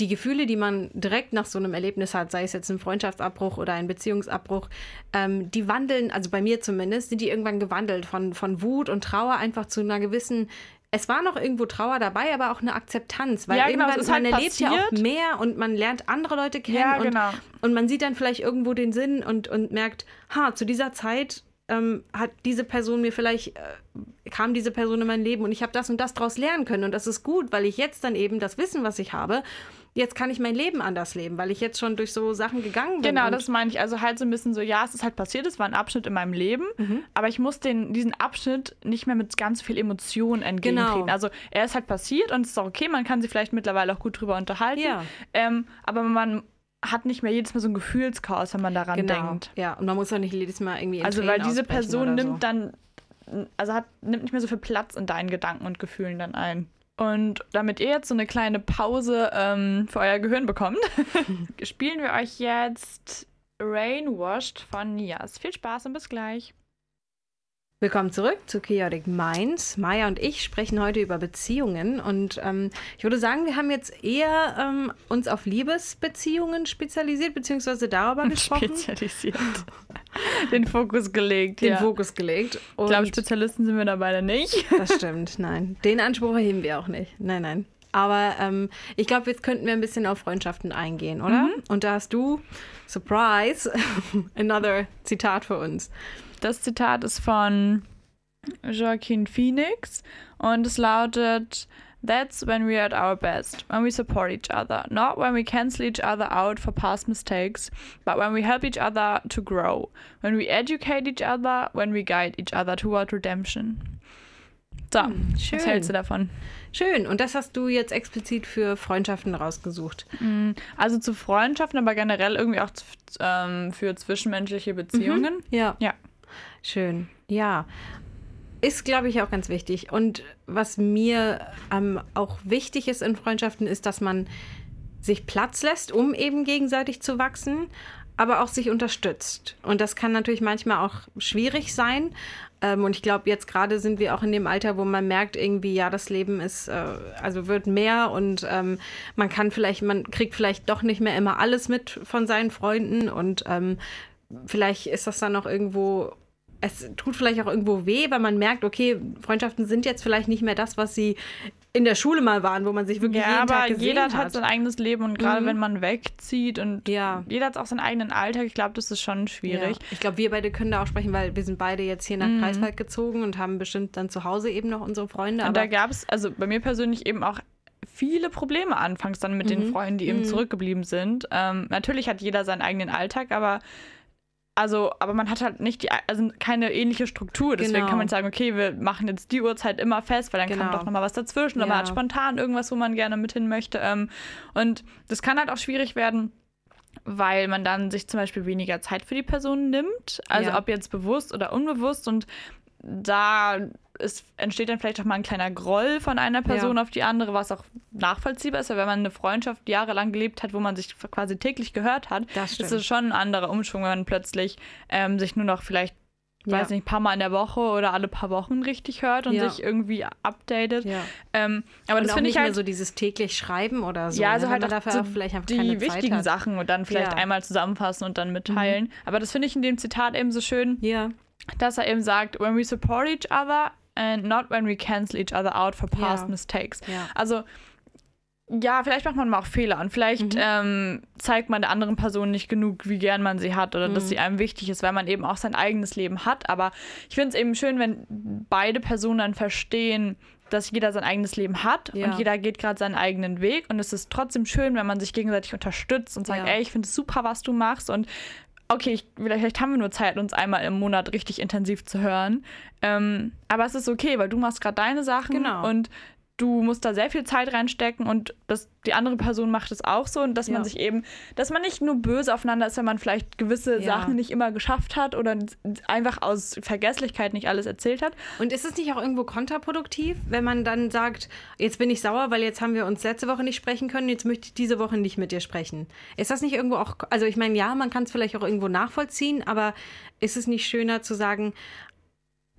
S1: die Gefühle, die man direkt nach so einem Erlebnis hat, sei es jetzt ein Freundschaftsabbruch oder ein Beziehungsabbruch, ähm, die wandeln, also bei mir zumindest, sind die irgendwann gewandelt von, von Wut und Trauer einfach zu einer gewissen. Es war noch irgendwo Trauer dabei, aber auch eine Akzeptanz, weil
S2: Ja, genau,
S1: irgendwann
S2: ist halt
S1: man erlebt ja auch
S2: passiert.
S1: mehr und man lernt andere Leute kennen
S2: Ja,
S1: und,
S2: genau.
S1: und man sieht dann vielleicht irgendwo den Sinn und, und merkt, ha, zu dieser Zeit ähm, hat diese Person mir vielleicht, äh, kam diese Person in mein Leben und ich habe das und das daraus lernen können. Und das ist gut, weil ich jetzt dann eben das Wissen, was ich habe, jetzt kann ich mein Leben anders leben, weil ich jetzt schon durch so Sachen gegangen bin.
S2: Genau, das meine ich. Also halt so ein bisschen so, ja, es ist halt passiert, es war ein Abschnitt in meinem Leben, mhm. aber ich muss den, diesen Abschnitt nicht mehr mit ganz viel Emotionen entgegentreten. Genau. Also er ist halt passiert und es ist auch okay, man kann sich vielleicht mittlerweile auch gut drüber unterhalten. Ja. Ähm, aber man hat nicht mehr jedes Mal so ein Gefühlschaos, wenn man daran genau. denkt.
S1: Ja, und man muss auch nicht jedes Mal irgendwie.
S2: Also weil diese Person nimmt so. dann, also hat, nimmt nicht mehr so viel Platz in deinen Gedanken und Gefühlen dann ein. Und damit ihr jetzt so eine kleine Pause ähm, für euer Gehirn bekommt, spielen wir euch jetzt Rainwashed von Nias. Viel Spaß und bis gleich.
S1: Willkommen zurück zu Chaotic Minds. Maya und ich sprechen heute über Beziehungen und ähm, ich würde sagen, wir haben jetzt eher ähm, uns auf Liebesbeziehungen spezialisiert, beziehungsweise darüber gesprochen.
S2: Spezialisiert. Den Fokus gelegt.
S1: Den ja. Fokus gelegt.
S2: Und ich glaube, Spezialisten sind wir da beide nicht.
S1: Das stimmt, nein. Den Anspruch erheben wir auch nicht. Nein, nein. Aber ähm, ich glaube, jetzt könnten wir ein bisschen auf Freundschaften eingehen, oder? Mhm. Und da hast du, Surprise, another Zitat für uns.
S2: Das Zitat ist von Joaquin Phoenix und es lautet: That's when we are at our best, when we support each other, not when we cancel each other out for past mistakes, but when we help each other to grow, when we educate each other, when we guide each other toward redemption. So, hm, schön. was hältst du davon?
S1: Schön. Und das hast du jetzt explizit für Freundschaften rausgesucht?
S2: Hm, also zu Freundschaften, aber generell irgendwie auch ähm, für zwischenmenschliche Beziehungen. Mhm,
S1: ja. Ja. Schön. Ja. Ist, glaube ich, auch ganz wichtig. Und was mir ähm, auch wichtig ist in Freundschaften, ist, dass man sich Platz lässt, um eben gegenseitig zu wachsen, aber auch sich unterstützt. Und das kann natürlich manchmal auch schwierig sein. Ähm, und ich glaube, jetzt gerade sind wir auch in dem Alter, wo man merkt, irgendwie, ja, das Leben ist, äh, also wird mehr und ähm, man kann vielleicht, man kriegt vielleicht doch nicht mehr immer alles mit von seinen Freunden und ähm, vielleicht ist das dann noch irgendwo es tut vielleicht auch irgendwo weh, weil man merkt, okay, Freundschaften sind jetzt vielleicht nicht mehr das, was sie in der Schule mal waren, wo man sich wirklich ja, jeden
S2: aber
S1: Tag gesehen
S2: jeder
S1: hat.
S2: hat sein eigenes Leben und gerade mhm. wenn man wegzieht und ja. jeder hat auch seinen eigenen Alltag, ich glaube, das ist schon schwierig. Ja.
S1: Ich glaube, wir beide können da auch sprechen, weil wir sind beide jetzt hier nach mhm. Greifswald gezogen und haben bestimmt dann zu Hause eben noch unsere Freunde.
S2: Und da gab es, also bei mir persönlich eben auch viele Probleme anfangs dann mit mhm. den Freunden, die eben mhm. zurückgeblieben sind. Ähm, natürlich hat jeder seinen eigenen Alltag, aber also, aber man hat halt nicht die, also keine ähnliche Struktur. Deswegen genau. kann man sagen, okay, wir machen jetzt die Uhrzeit immer fest, weil dann genau. kommt doch nochmal was dazwischen. Oder man hat spontan irgendwas, wo man gerne mit hin möchte. Ähm, und das kann halt auch schwierig werden, weil man dann sich zum Beispiel weniger Zeit für die Person nimmt. Also ja. ob jetzt bewusst oder unbewusst. Und da es entsteht dann vielleicht auch mal ein kleiner Groll von einer Person ja. auf die andere, was auch nachvollziehbar ist. Weil wenn man eine Freundschaft jahrelang gelebt hat, wo man sich quasi täglich gehört hat, das ist es schon ein anderer Umschwung, wenn man plötzlich ähm, sich nur noch vielleicht ja. weiß nicht, ein paar Mal in der Woche oder alle paar Wochen richtig hört und ja. sich irgendwie updatet. Ja. Ähm, aber und das finde ich halt
S1: so dieses täglich Schreiben oder so.
S2: Ja, also
S1: ne?
S2: halt dafür so auch vielleicht einfach die wichtigen Sachen und dann vielleicht einmal zusammenfassen und dann mitteilen. Mhm. Aber das finde ich in dem Zitat eben so schön. Ja dass er eben sagt, when we support each other and not when we cancel each other out for past ja. mistakes. Ja. Also ja, vielleicht macht man mal auch Fehler und vielleicht mhm. ähm, zeigt man der anderen Person nicht genug, wie gern man sie hat oder mhm. dass sie einem wichtig ist, weil man eben auch sein eigenes Leben hat. Aber ich finde es eben schön, wenn beide Personen dann verstehen, dass jeder sein eigenes Leben hat ja. und jeder geht gerade seinen eigenen Weg. Und es ist trotzdem schön, wenn man sich gegenseitig unterstützt und sagt, ja. ey, ich finde es super, was du machst und okay, ich, vielleicht haben wir nur Zeit, uns einmal im Monat richtig intensiv zu hören. Ähm, aber es ist okay, weil du machst gerade deine Sachen genau. und du musst da sehr viel Zeit reinstecken und das, die andere Person macht es auch so und dass ja. man sich eben, dass man nicht nur böse aufeinander ist, wenn man vielleicht gewisse ja. Sachen nicht immer geschafft hat oder einfach aus Vergesslichkeit nicht alles erzählt hat.
S1: Und ist es nicht auch irgendwo kontraproduktiv, wenn man dann sagt, jetzt bin ich sauer, weil jetzt haben wir uns letzte Woche nicht sprechen können, jetzt möchte ich diese Woche nicht mit dir sprechen. Ist das nicht irgendwo auch, also ich meine, ja, man kann es vielleicht auch irgendwo nachvollziehen, aber ist es nicht schöner zu sagen,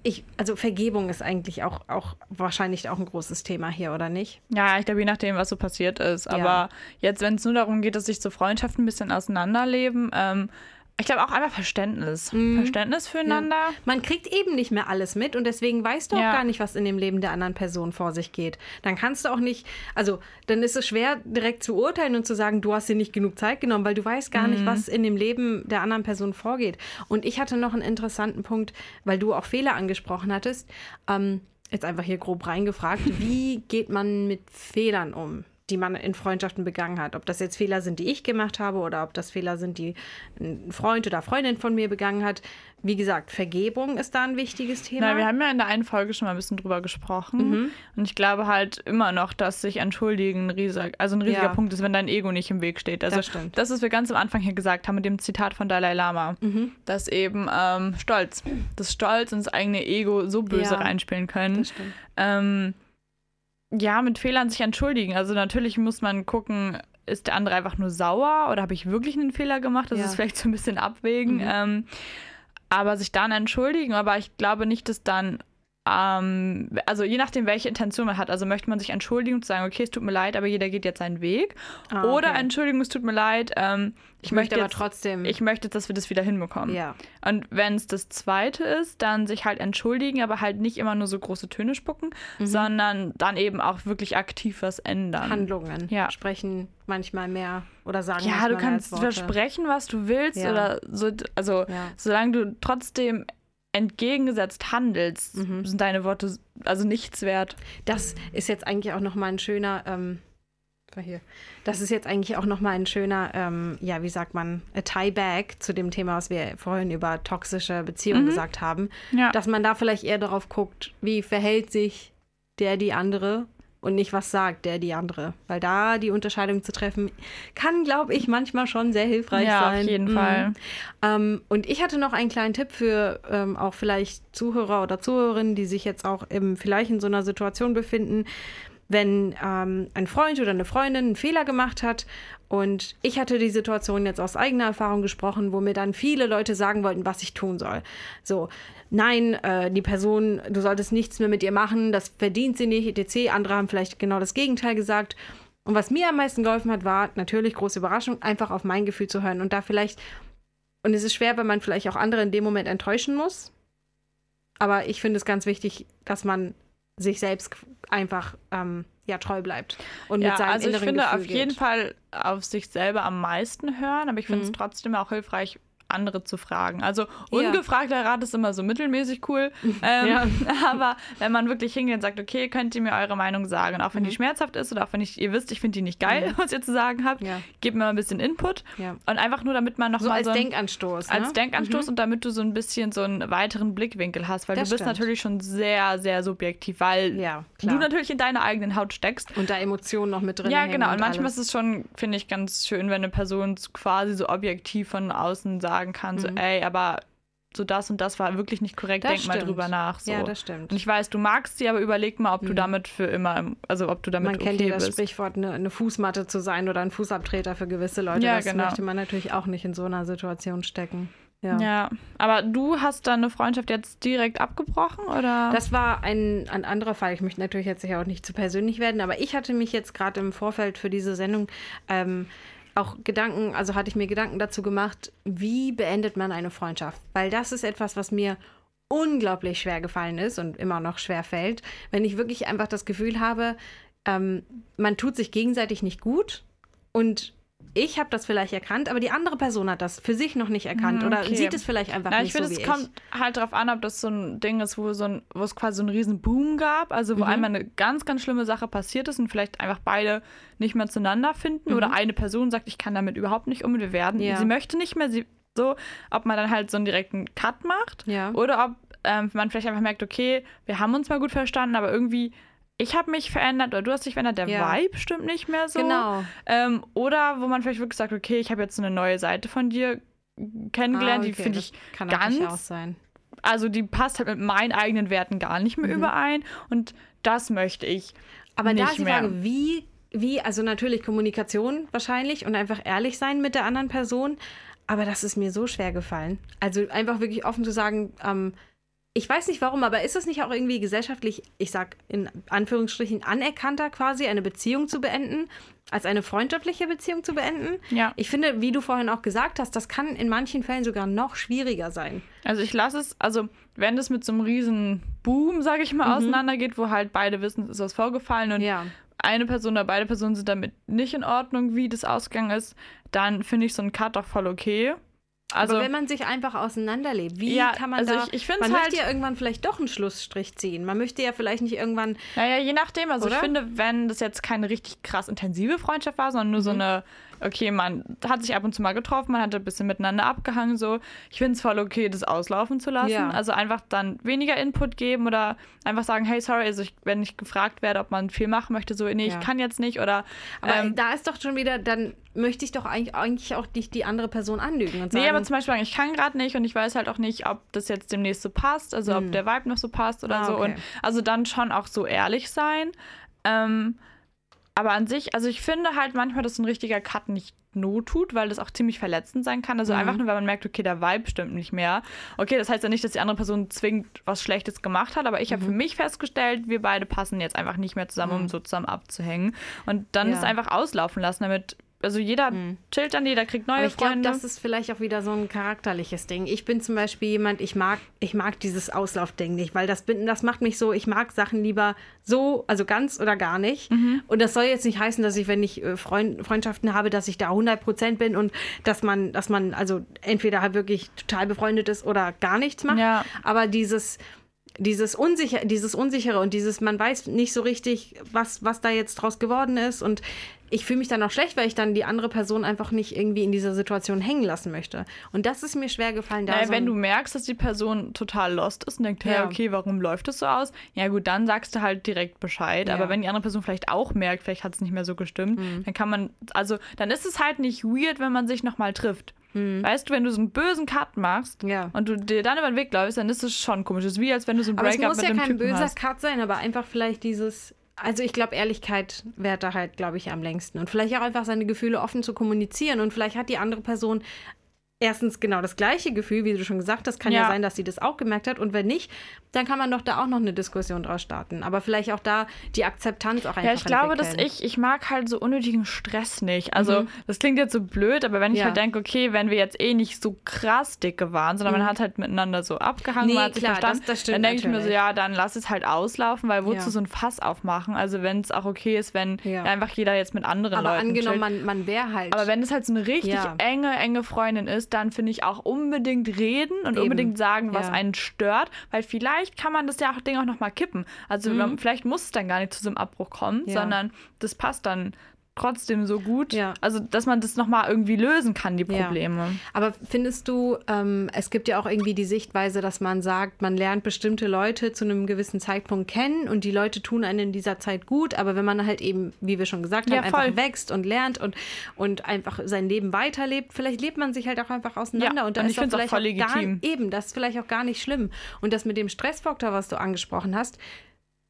S1: ich, also Vergebung ist eigentlich auch, auch wahrscheinlich auch ein großes Thema hier, oder nicht?
S2: Ja, ich glaube, je nachdem, was so passiert ist. Aber ja. jetzt, wenn es nur darum geht, dass sich so Freundschaften ein bisschen auseinanderleben, ähm, ich glaube auch einfach Verständnis. Mhm. Verständnis füreinander. Ja.
S1: Man kriegt eben nicht mehr alles mit und deswegen weißt du auch gar nicht, was in dem Leben der anderen Person vor sich geht. Dann kannst du auch nicht, also dann ist es schwer, direkt zu urteilen und zu sagen, du hast dir nicht genug Zeit genommen, weil du weißt gar mhm. nicht, was in dem Leben der anderen Person vorgeht. Und ich hatte noch einen interessanten Punkt, weil du auch Fehler angesprochen hattest. Ähm, jetzt einfach hier grob reingefragt, wie geht man mit Fehlern um? Die man in Freundschaften begangen hat. Ob das jetzt Fehler sind, die ich gemacht habe oder ob das Fehler sind, die ein Freund oder Freundin von mir begangen hat. Wie gesagt, Vergebung ist da ein wichtiges Thema.
S2: Na, wir haben ja in der einen Folge schon mal ein bisschen drüber gesprochen.
S1: Mhm.
S2: Und ich glaube halt immer noch, dass sich entschuldigen ein riesiger, also ein riesiger
S1: Ja.
S2: Punkt ist, wenn dein Ego nicht im Weg steht. Also
S1: Das stimmt.
S2: das, was wir ganz am Anfang hier gesagt haben mit dem Zitat von Dalai Lama,
S1: Mhm.
S2: dass eben ähm, Stolz, das Stolz ins eigene Ego so böse
S1: Ja.
S2: reinspielen können.
S1: Das stimmt.
S2: Ähm, ja, mit Fehlern sich entschuldigen. Also natürlich muss man gucken, ist der andere einfach nur sauer oder habe ich wirklich einen Fehler gemacht? Das
S1: Ja.
S2: ist vielleicht so ein bisschen abwägen.
S1: Mhm.
S2: Ähm, aber sich dann entschuldigen, aber ich glaube nicht, dass dann, ähm, also je nachdem, welche Intention man hat. Also möchte man sich entschuldigen und sagen, okay, es tut mir leid, aber jeder geht jetzt seinen Weg.
S1: Ah,
S2: Oder
S1: okay.
S2: Entschuldigung, es tut mir leid, ähm, ich,
S1: ich möchte aber
S2: jetzt,
S1: trotzdem.
S2: ich möchte dass wir das wieder hinbekommen.
S1: ja.
S2: Und wenn es das zweite ist, dann sich halt entschuldigen, aber halt nicht immer nur so große Töne spucken,
S1: Mhm.
S2: sondern dann eben auch wirklich aktiv was ändern.
S1: Handlungen
S2: Ja.
S1: sprechen manchmal mehr oder sagen
S2: ja, du kannst versprechen, was du willst
S1: Ja.
S2: oder so, also
S1: Ja.
S2: solange du trotzdem entgegengesetzt handelst,
S1: Mhm.
S2: sind deine Worte also nichts wert.
S1: Das ist jetzt eigentlich auch noch mal ein schöner, ähm, hier. Das ist jetzt eigentlich auch noch mal ein schöner, ähm, ja, wie sagt man, a tie-back zu dem Thema, was wir vorhin über toxische Beziehungen
S2: Mhm.
S1: gesagt haben.
S2: Ja.
S1: Dass man da vielleicht eher darauf guckt, wie verhält sich der, die andere und nicht, was sagt der, die andere. Weil da die Unterscheidung zu treffen, kann, glaube ich, manchmal schon sehr hilfreich
S2: ja,
S1: sein.
S2: auf jeden
S1: Mhm.
S2: Fall.
S1: Ähm, und ich hatte noch einen kleinen Tipp für ähm, auch vielleicht Zuhörer oder Zuhörerinnen, die sich jetzt auch im, vielleicht in so einer Situation befinden, wenn ähm, ein Freund oder eine Freundin einen Fehler gemacht hat. Und ich hatte die Situation jetzt aus eigener Erfahrung gesprochen, wo mir dann viele Leute sagen wollten, was ich tun soll. So, nein, äh, die Person, du solltest nichts mehr mit ihr machen, das verdient sie nicht, etc. Andere haben vielleicht genau das Gegenteil gesagt. Und was mir am meisten geholfen hat, war natürlich große Überraschung, einfach auf mein Gefühl zu hören und da vielleicht und es ist schwer, wenn man vielleicht auch andere in dem Moment enttäuschen muss. Aber ich finde es ganz wichtig, dass man sich selbst einfach ähm, ja, treu bleibt. Und
S2: Ja,
S1: mit seinem
S2: also ich finde
S1: Gefühl
S2: auf jeden
S1: geht.
S2: Fall auf sich selber am meisten hören, aber ich finde es
S1: Mhm.
S2: trotzdem auch hilfreich, andere zu fragen. Also ungefragter Rat ist immer so mittelmäßig cool. Ähm. Aber wenn man wirklich hingeht und sagt, okay, könnt ihr mir eure Meinung sagen, auch wenn die
S1: Mhm.
S2: schmerzhaft ist oder auch wenn ich, ihr wisst, ich finde die nicht geil, was ihr zu sagen habt, gebt mir mal ein bisschen Input und einfach nur, damit man
S1: So
S2: nochmal
S1: als
S2: so, ein,
S1: Denkanstoß.
S2: als
S1: ne?
S2: Denkanstoß und damit du so ein bisschen so einen weiteren Blickwinkel hast, weil
S1: Das
S2: du bist
S1: stimmt.
S2: natürlich schon sehr, sehr subjektiv, weil
S1: Ja,
S2: du natürlich in deiner eigenen Haut steckst.
S1: und da Emotionen noch mit drin
S2: Ja, genau. Und
S1: und
S2: manchmal
S1: alles.
S2: ist es schon, finde ich, ganz schön, wenn eine Person quasi so objektiv von außen sagen kann, so,
S1: Mhm.
S2: ey, aber so das und das war wirklich nicht korrekt,
S1: Das
S2: denk mal
S1: stimmt.
S2: drüber nach. So.
S1: Ja, das stimmt.
S2: und ich weiß, du magst sie, aber überleg mal, ob du
S1: Mhm.
S2: damit für immer, im- also ob du damit
S1: man kennt ja das
S2: bist.
S1: Sprichwort, eine, eine Fußmatte zu sein oder ein Fußabtreter für gewisse Leute.
S2: Ja,
S1: das
S2: genau.
S1: möchte man natürlich auch nicht in so einer Situation stecken. Ja.
S2: Ja. aber du hast deine Freundschaft jetzt direkt abgebrochen, oder?
S1: Das war ein, ein anderer Fall. Ich möchte natürlich jetzt auch nicht zu persönlich werden, aber ich hatte mich jetzt gerade im Vorfeld für diese Sendung ähm, auch Gedanken, also hatte ich mir Gedanken dazu gemacht, wie beendet man eine Freundschaft? Weil das ist etwas, was mir unglaublich schwer gefallen ist und immer noch schwer fällt, wenn ich wirklich einfach das Gefühl habe, ähm, man tut sich gegenseitig nicht gut und ich habe das vielleicht erkannt, aber die andere Person hat das für sich noch nicht erkannt
S2: Mhm,
S1: oder
S2: okay.
S1: sieht es vielleicht einfach
S2: Na, ich
S1: nicht
S2: finde,
S1: so wie
S2: es kommt halt darauf an, ob das so ein Ding ist, wo, so ein, wo es quasi so einen riesen Boom gab, also wo
S1: Mhm.
S2: einmal eine ganz, ganz schlimme Sache passiert ist und vielleicht einfach beide nicht mehr zueinander finden
S1: Mhm.
S2: oder eine Person sagt, ich kann damit überhaupt nicht um, wir werden,
S1: Ja.
S2: sie möchte nicht mehr, sie so, ob man dann halt so einen direkten Cut macht
S1: ich. Ja.
S2: oder ob ähm, man vielleicht einfach merkt, okay, wir haben uns mal gut verstanden, aber irgendwie ich habe mich verändert oder du hast dich verändert, der
S1: Ja.
S2: Vibe stimmt nicht mehr so.
S1: Genau.
S2: Ähm, oder wo man vielleicht wirklich sagt, okay, ich habe jetzt eine neue Seite von dir kennengelernt,
S1: Ah,
S2: die
S1: okay,
S2: finde
S1: das
S2: ich
S1: kann natürlich
S2: ganz
S1: auch sein.
S2: also die passt halt mit meinen eigenen Werten gar nicht mehr
S1: Mhm.
S2: überein und das möchte ich.
S1: Aber da
S2: nicht
S1: ist die
S2: mehr.
S1: Frage, wie, wie, also natürlich Kommunikation wahrscheinlich und einfach ehrlich sein mit der anderen Person. Aber das ist mir so schwer gefallen. Also einfach wirklich offen zu sagen, ähm, ich weiß nicht warum, aber ist es nicht auch irgendwie gesellschaftlich, ich sag in Anführungsstrichen, anerkannter quasi, eine Beziehung zu beenden, als eine freundschaftliche Beziehung zu beenden?
S2: Ja.
S1: Ich finde, wie du vorhin auch gesagt hast, das kann in manchen Fällen sogar noch schwieriger sein.
S2: Also ich lasse es, also wenn das mit so einem riesen Boom, sage ich mal,
S1: Mhm.
S2: auseinandergeht, wo halt beide wissen, es ist was vorgefallen und
S1: Ja.
S2: eine Person oder beide Personen sind damit nicht in Ordnung, wie das ausgegangen ist, dann finde ich so einen Cut auch voll okay. Also,
S1: Aber wenn man sich einfach auseinanderlebt, wie
S2: Ja,
S1: kann man
S2: also
S1: da...
S2: ich- ich
S1: man
S2: halt-
S1: möchte ja irgendwann vielleicht doch einen Schlussstrich ziehen. Man möchte ja vielleicht nicht irgendwann...
S2: Naja, je nachdem. Also
S1: Oder?
S2: ich finde, wenn das jetzt keine richtig krass intensive Freundschaft war, sondern nur
S1: Mhm.
S2: so eine, okay, man hat sich ab und zu mal getroffen, man hat ein bisschen miteinander abgehangen, so. Ich finde es voll okay, das auslaufen zu lassen.
S1: Ja.
S2: Also einfach dann weniger Input geben oder einfach sagen, hey, sorry, also ich, wenn ich gefragt werde, ob man viel machen möchte, so, nee,
S1: Ja.
S2: ich kann jetzt nicht oder
S1: Aber
S2: ähm,
S1: da ist doch schon wieder, dann möchte ich doch eigentlich, eigentlich auch nicht die andere Person anlügen und sagen...
S2: Nee, aber zum Beispiel sagen, ich kann gerade nicht und ich weiß halt auch nicht, ob das jetzt demnächst so passt, also ob der Vibe noch so passt oder
S1: Hm. Ah,
S2: so.
S1: okay.
S2: Und also dann schon auch so ehrlich sein. Ähm, aber an sich, also ich finde halt manchmal, dass ein richtiger Cut nicht not tut, weil das auch ziemlich verletzend sein kann.
S1: Mhm.
S2: Also einfach nur, weil man merkt, okay, der Vibe stimmt nicht mehr. Okay, das heißt ja nicht, dass die andere Person zwingend was Schlechtes gemacht hat, aber ich
S1: Mhm.
S2: habe für mich festgestellt, wir beide passen jetzt einfach nicht mehr zusammen, um so zusammen abzuhängen. Und dann
S1: Ja.
S2: ist einfach auslaufen lassen, damit, also jeder chillt dann, jeder kriegt neue
S1: Aber ich glaube,
S2: Freunde.
S1: das ist vielleicht auch wieder so ein charakterliches Ding. Ich bin zum Beispiel jemand, ich mag, ich mag dieses Auslaufding nicht, weil das, das macht mich so, ich mag Sachen lieber so, also ganz oder gar nicht.
S2: Mhm.
S1: Und das soll jetzt nicht heißen, dass ich, wenn ich äh, Freund, Freundschaften habe, dass ich da 100% bin und dass man, dass man also entweder halt wirklich total befreundet ist oder gar nichts macht.
S2: Ja.
S1: Aber dieses, dieses, Unsicher, dieses Unsichere und dieses, man weiß nicht so richtig, was, was da jetzt draus geworden ist. Und ich fühle mich dann auch schlecht, weil ich dann die andere Person einfach nicht irgendwie in dieser Situation hängen lassen möchte. Und das ist mir schwer gefallen. Da
S2: Naja,
S1: so
S2: wenn du merkst, dass die Person total lost ist und denkt, hey,
S1: Ja.
S2: okay, warum läuft das so aus? Ja gut, dann sagst du halt direkt Bescheid.
S1: Ja.
S2: Aber wenn die andere Person vielleicht auch merkt, vielleicht hat es nicht mehr so gestimmt,
S1: Mhm.
S2: dann kann man, also dann ist es halt nicht weird, wenn man sich nochmal trifft. Weißt du, wenn du so einen bösen Cut machst.
S1: Ja.
S2: und du dir dann über den Weg läufst, dann ist es schon komisch. Das ist wie, als wenn du so ein
S1: aber es
S2: Breakup
S1: muss
S2: mit
S1: ja
S2: einem
S1: kein
S2: Typen
S1: böser
S2: hast.
S1: Cut sein, aber einfach vielleicht dieses. Also ich glaube, Ehrlichkeit währt da halt, glaube ich, am längsten. Und vielleicht auch einfach seine Gefühle offen zu kommunizieren. Und vielleicht hat die andere Person erstens genau das gleiche Gefühl, wie du schon gesagt hast. Kann ja.
S2: Ja.
S1: sein, dass sie das auch gemerkt hat. Und wenn nicht, dann kann man doch da auch noch eine Diskussion draus starten. Aber vielleicht auch da die Akzeptanz auch einfach
S2: Ja, ich glaube, dass
S1: entwickeln.
S2: ich, ich mag halt so unnötigen Stress nicht. Also, das klingt jetzt so blöd, aber wenn ich
S1: Mhm. Ja.
S2: halt denke, okay, wenn wir jetzt eh nicht so krass dicke waren, sondern man hat halt miteinander so abgehangen,
S1: Mhm. Nee,
S2: man hat sich
S1: klar,
S2: verstanden,
S1: das- das stimmt
S2: dann denke ich mir so, ja, dann lass es halt auslaufen, weil wozu
S1: Ja.
S2: so ein Fass aufmachen? Also, wenn es auch okay ist, wenn einfach jeder jetzt mit anderen
S1: Aber
S2: Leuten
S1: angenommen,
S2: chillt.
S1: man, man wäre halt.
S2: Aber wenn es halt so eine richtig enge, enge Freundin ist, dann finde ich auch unbedingt reden und
S1: Eben.
S2: unbedingt sagen, was
S1: Ja.
S2: einen stört, weil vielleicht kann man das ja auch Ding auch nochmal kippen. Also man- vielleicht muss es dann gar nicht zu so einem Abbruch kommen,
S1: Mhm. Ja.
S2: sondern das passt dann trotzdem so gut.
S1: Ja.
S2: Also, dass man das nochmal irgendwie lösen kann, die
S1: Ja.
S2: Probleme.
S1: Aber findest du, ähm, es gibt ja auch irgendwie die Sichtweise, dass man sagt, man lernt bestimmte Leute zu einem gewissen Zeitpunkt kennen und die Leute tun einen in dieser Zeit gut, aber wenn man halt eben, wie wir schon gesagt haben,
S2: Ja, voll.
S1: einfach wächst und lernt und, und einfach sein Leben weiterlebt, vielleicht lebt man sich halt auch einfach auseinander
S2: Ja,
S1: und da
S2: und
S1: ist
S2: auch
S1: vielleicht
S2: voll
S1: gar,
S2: legitim.
S1: eben, das ist vielleicht auch gar nicht schlimm. Und das mit dem Stressfaktor, was du angesprochen hast,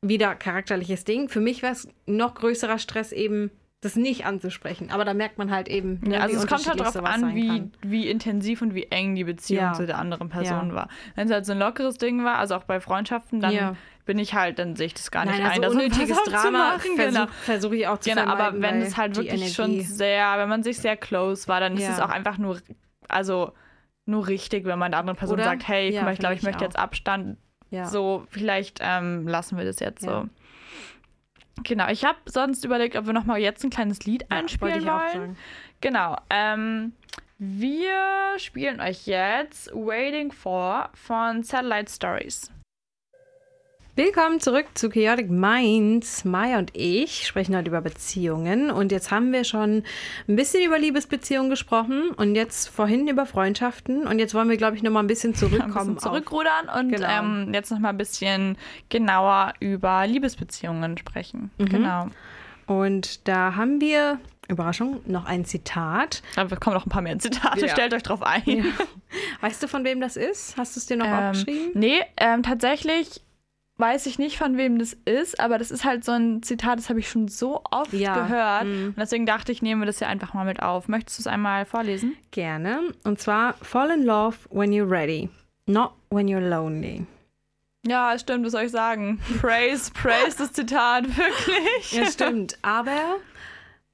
S1: wieder charakterliches Ding. Für mich wäre es noch größerer Stress eben, das nicht anzusprechen. Aber da merkt man halt eben, ne,
S2: Ja, also es kommt halt darauf an, wie, wie intensiv und wie eng die Beziehung
S1: Ja.
S2: zu der anderen Person
S1: Ja.
S2: war. Wenn es halt so ein lockeres Ding war, also auch bei Freundschaften, dann bin ich halt, dann sehe ich das gar nicht
S1: Nein,
S2: ein.
S1: also
S2: ein
S1: unnötiges
S2: Fass
S1: Drama
S2: aufzumachen, genau.
S1: versuche versuch ich auch zu
S2: Genau, aber wenn es halt wirklich schon sehr, wenn man sich sehr close war, dann ist es auch einfach nur, also nur richtig, wenn man der anderen Person
S1: Oder?
S2: sagt, hey, guck mal, ich glaube, ich möchte
S1: auch.
S2: jetzt Abstand. So, vielleicht ähm, lassen wir das jetzt so. Genau, ich habe sonst überlegt, ob wir noch mal jetzt ein kleines Lied
S1: Ja,
S2: einspielen wollen. Genau. Ähm, wir spielen euch jetzt Waiting for von Satellite Stories.
S1: Willkommen zurück zu Chaotic Minds. Maya und ich sprechen heute über Beziehungen und jetzt haben wir schon ein bisschen über Liebesbeziehungen gesprochen und jetzt vorhin über Freundschaften und jetzt wollen wir, glaube ich, noch mal ein bisschen
S2: Ein
S1: zurückkommen.
S2: bisschen zurückrudern und
S1: Genau.
S2: ähm, jetzt noch mal ein bisschen genauer über Liebesbeziehungen sprechen. Genau.
S1: Auf. Und da haben wir, Überraschung, noch ein Zitat.
S2: Aber kommen noch ein paar mehr Zitate.
S1: Ja.
S2: Stellt euch drauf ein.
S1: Weißt du, von wem das ist? Hast du es dir noch
S2: Ähm,
S1: aufgeschrieben?
S2: nee, ähm, tatsächlich weiß ich nicht, von wem das ist, aber das ist halt so ein Zitat, das habe ich schon so oft
S1: Ja,
S2: gehört.
S1: mhm.
S2: Und deswegen dachte ich, nehmen wir das ja einfach mal mit auf. Möchtest du es einmal vorlesen?
S1: Gerne. Und zwar, fall in love when you're ready, not when you're lonely.
S2: Ja, stimmt, was soll ich sagen? Praise, praise das Zitat, wirklich.
S1: Ja, stimmt. Aber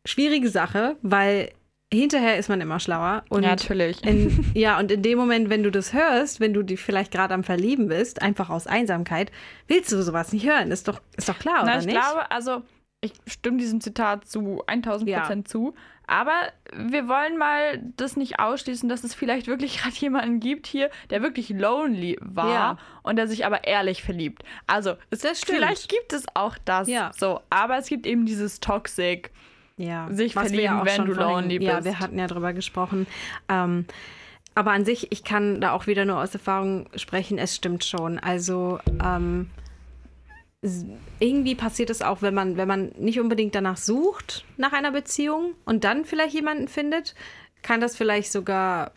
S1: schwierige Sache, weil hinterher ist man immer schlauer. Und
S2: Ja, natürlich.
S1: In, ja, und in dem Moment, wenn du das hörst, wenn du dich vielleicht gerade am Verlieben bist, einfach aus Einsamkeit, willst du sowas nicht hören. Ist doch, ist doch klar,
S2: Na,
S1: oder
S2: ich
S1: nicht?
S2: glaube, also ich stimme diesem Zitat zu 1000
S1: Ja.
S2: Prozent zu. Aber wir wollen mal das nicht ausschließen, dass es vielleicht wirklich gerade jemanden gibt hier, der wirklich lonely war
S1: Ja.
S2: und der sich aber ehrlich verliebt. Also, es, vielleicht gibt es auch das.
S1: Ja.
S2: So, aber es gibt eben dieses Toxic.
S1: Ja.
S2: sich
S1: Was
S2: verlieben, wenn
S1: schon
S2: du lonely
S1: Ja,
S2: bist.
S1: wir hatten ja drüber gesprochen. Ähm, aber an sich, ich kann da auch wieder nur aus Erfahrung sprechen, es stimmt schon. Also ähm, irgendwie passiert es auch, wenn man, wenn man nicht unbedingt danach sucht, nach einer Beziehung und dann vielleicht jemanden findet, kann das vielleicht sogar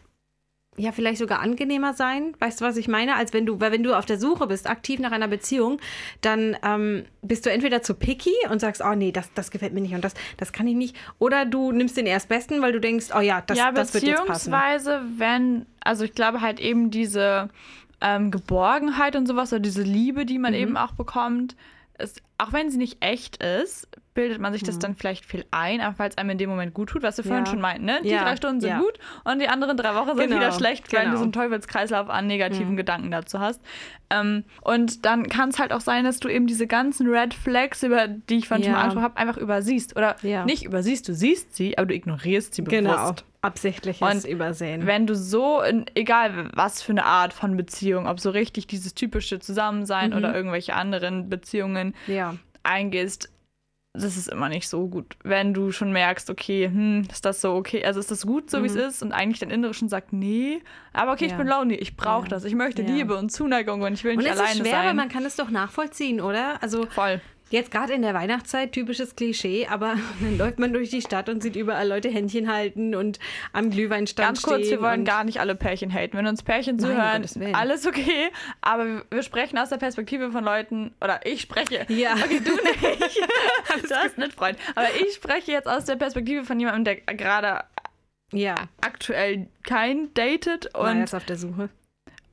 S1: ja, vielleicht sogar angenehmer sein. Weißt du, was ich meine? Als wenn du, weil wenn du auf der Suche bist, aktiv nach einer Beziehung, dann ähm, bist du entweder zu picky und sagst, oh nee, das, das gefällt mir nicht und das, das kann ich nicht. Oder du nimmst den Erstbesten, weil du denkst, oh ja, das,
S2: ja,
S1: das wird jetzt passen.
S2: beziehungsweise, wenn, also ich glaube halt eben diese ähm, Geborgenheit und sowas oder diese Liebe, die
S1: Mhm.
S2: man eben auch bekommt, ist, auch wenn sie nicht echt ist, bildet man sich das dann vielleicht viel ein, weil es einem in dem Moment gut tut, was wir vorhin.
S1: Ja.
S2: schon meinten, ne? Die
S1: Ja,
S2: drei Stunden sind
S1: ja.
S2: gut und die anderen drei Wochen sind
S1: Genau,
S2: wieder schlecht, weil
S1: genau.
S2: du so einen Teufelskreislauf an negativen
S1: Mhm.
S2: Gedanken dazu hast. Ähm, und dann kann es halt auch sein, dass du eben diese ganzen Red Flags, über die ich vorhin schon mal angesprochen habe, einfach übersiehst. Oder nicht übersiehst, du siehst sie, aber du ignorierst sie bewusst.
S1: Genau. Absichtliches
S2: Und
S1: Übersehen.
S2: Wenn du so, in, egal was für eine Art von Beziehung, ob so richtig dieses typische Zusammensein
S1: Mhm.
S2: oder irgendwelche anderen Beziehungen
S1: ja.
S2: eingehst, das ist immer nicht so gut. Wenn du schon merkst, okay, hm, ist das so okay, also ist das gut, so wie es ist und eigentlich dein Innere schon sagt, nee, aber okay, ich
S1: Mhm. Ja.
S2: bin lonely, ich brauche
S1: Ja.
S2: das, ich möchte
S1: Ja.
S2: Liebe und Zuneigung und ich will
S1: Und
S2: nicht
S1: es
S2: alleine
S1: ist schwer,
S2: sein.
S1: man kann es doch nachvollziehen, oder? Also
S2: Voll.
S1: Jetzt gerade in der Weihnachtszeit, typisches Klischee, aber dann läuft man durch die Stadt und sieht überall Leute Händchen halten und am Glühweinstand
S2: Ganz kurz, wir
S1: stehen
S2: wollen gar nicht alle Pärchen haten. Wenn uns Pärchen zuhören, alles okay. Aber wir- sprechen aus der Perspektive von Leuten, oder ich spreche.
S1: Ja.
S2: Okay, du nicht. du hast nicht Freund. Aber ich spreche jetzt aus der Perspektive von jemandem, der gerade
S1: Ja,
S2: aktuell kein datet.
S1: und
S2: Und,
S1: ist auf der Suche.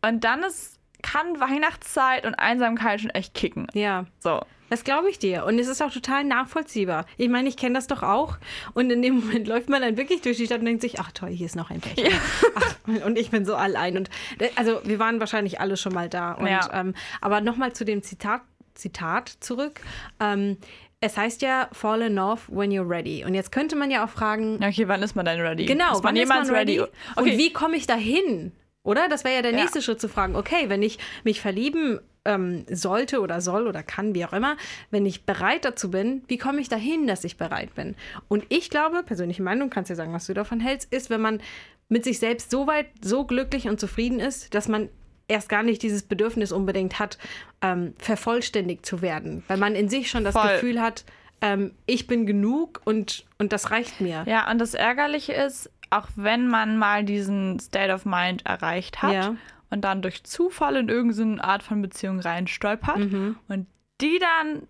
S2: und dann ist, kann Weihnachtszeit und Einsamkeit schon echt kicken.
S1: Ja.
S2: So.
S1: Das glaube ich dir. Und es ist auch total nachvollziehbar. Ich meine, ich kenne das doch auch. Und in dem Moment läuft man dann wirklich durch die Stadt und denkt sich, ach toll, hier ist noch ein Pärchen. Ach, und ich bin so allein. Und äh, also wir waren wahrscheinlich alle schon mal da. Und,
S2: Ja.
S1: ähm, aber nochmal zu dem Zitat, Zitat zurück. Ähm, es heißt ja, fall in love when you're ready. Und jetzt könnte man ja auch fragen,
S2: Okay, wann ist man denn ready?
S1: Genau,
S2: ist
S1: wann ist man ready?
S2: Okay.
S1: Und wie komme ich da hin? Oder? Das wäre ja der
S2: Ja.
S1: nächste Schritt zu fragen, okay, wenn ich mich verlieben ähm, sollte oder soll oder kann, wie auch immer, wenn ich bereit dazu bin, wie komme ich dahin, dass ich bereit bin? Und ich glaube, persönliche Meinung, kannst ja sagen, was du davon hältst, ist, wenn man mit sich selbst so weit, so glücklich und zufrieden ist, dass man erst gar nicht dieses Bedürfnis unbedingt hat, ähm, vervollständigt zu werden. Weil man in sich schon das
S2: Voll.
S1: Gefühl hat, ähm, ich bin genug und, und das reicht mir.
S2: Ja, und das Ärgerliche ist, auch wenn man mal diesen State of Mind erreicht hat
S1: Ja.
S2: und dann durch Zufall in irgendeine Art von Beziehung reinstolpert
S1: Mhm.
S2: und die dann